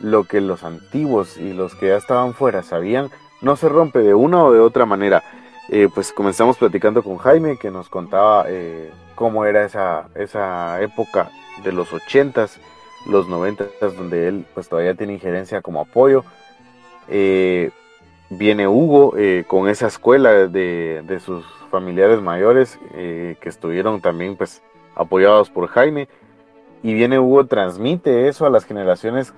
lo que los antiguos y los que ya estaban fuera sabían, no se rompe de una o de otra manera. Eh, pues comenzamos platicando con Jaime, que nos contaba eh, cómo era esa, esa época de los ochentas, los noventas, donde él pues todavía tiene injerencia como apoyo. Eh, viene Hugo con esa escuela de, de sus familiares mayores que estuvieron también pues apoyados por Jaime. Y viene Hugo, transmite eso a las generaciones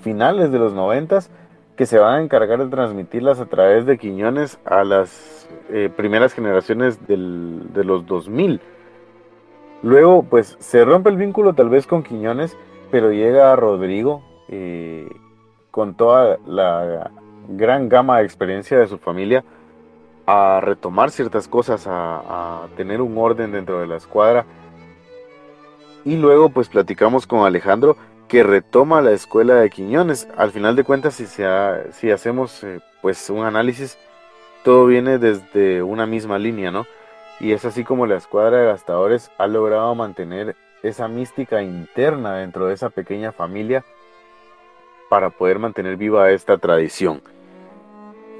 finales de los noventas que se van a encargar de transmitirlas a través de Quiñones a las eh, primeras generaciones de los 2000. Luego, pues se rompe el vínculo tal vez con Quiñones, pero llega Rodrigo eh, con toda la gran gama de experiencia de su familia a retomar ciertas cosas, a, tener un orden dentro de la escuadra. Y luego pues platicamos con Alejandro que retoma la escuela de Quiñones. Al final de cuentas, si, si hacemos eh, pues un análisis, todo viene desde una misma línea, ¿no? Y es así como la escuadra de gastadores ha logrado mantener esa mística interna dentro de esa pequeña familia para poder mantener viva esta tradición.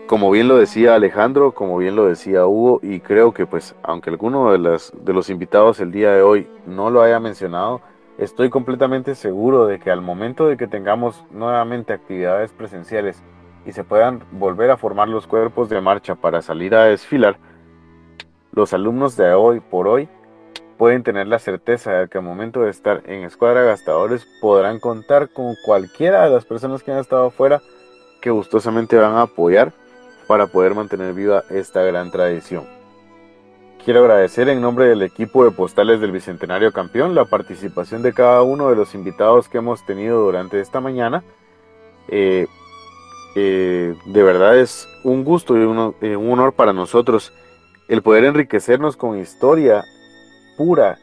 Como bien lo decía Alejandro, como bien lo decía Hugo, y creo que pues aunque alguno de, las, de los invitados el día de hoy no lo haya mencionado, Estoy completamente seguro de que al momento de que tengamos nuevamente actividades presenciales y se puedan volver a formar los cuerpos de marcha para salir a desfilar, los alumnos de hoy por hoy pueden tener la certeza de que al momento de estar en escuadra gastadores podrán contar con cualquiera de las personas que han estado afuera que gustosamente van a apoyar para poder mantener viva esta gran tradición. Quiero agradecer en nombre del equipo de postales del Bicentenario Campeón la participación de cada uno de los invitados que hemos tenido durante esta mañana. Eh, eh, de verdad es un gusto y eh, un honor para nosotros el poder enriquecernos con historia pura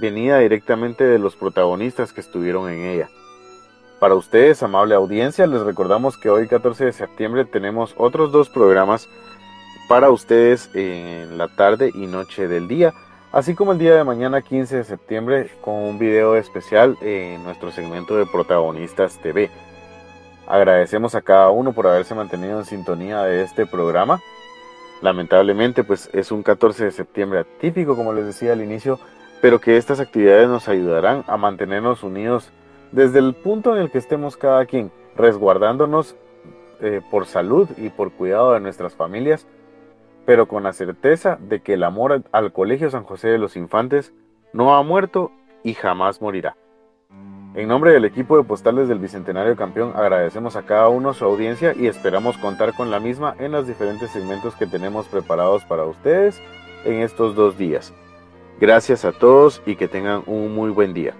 venida directamente de los protagonistas que estuvieron en ella. Para ustedes, amable audiencia, les recordamos que hoy 14 de septiembre tenemos otros dos programas para ustedes en la tarde y noche del día, así como el día de mañana 15 de septiembre con un video especial en nuestro segmento de Protagonistas TV. Agradecemos a cada uno por haberse mantenido en sintonía de este programa. Lamentablemente, pues es un 14 de septiembre atípico, como les decía al inicio, pero que estas actividades nos ayudarán a mantenernos unidos desde el punto en el que estemos cada quien, resguardándonos eh, por salud y por cuidado de nuestras familias pero con la certeza de que el amor al Colegio San José de los Infantes no ha muerto y jamás morirá. En nombre del equipo de postales del Bicentenario Campeón agradecemos a cada uno su audiencia y esperamos contar con la misma en los diferentes segmentos que tenemos preparados para ustedes en estos dos días. Gracias a todos y que tengan un muy buen día.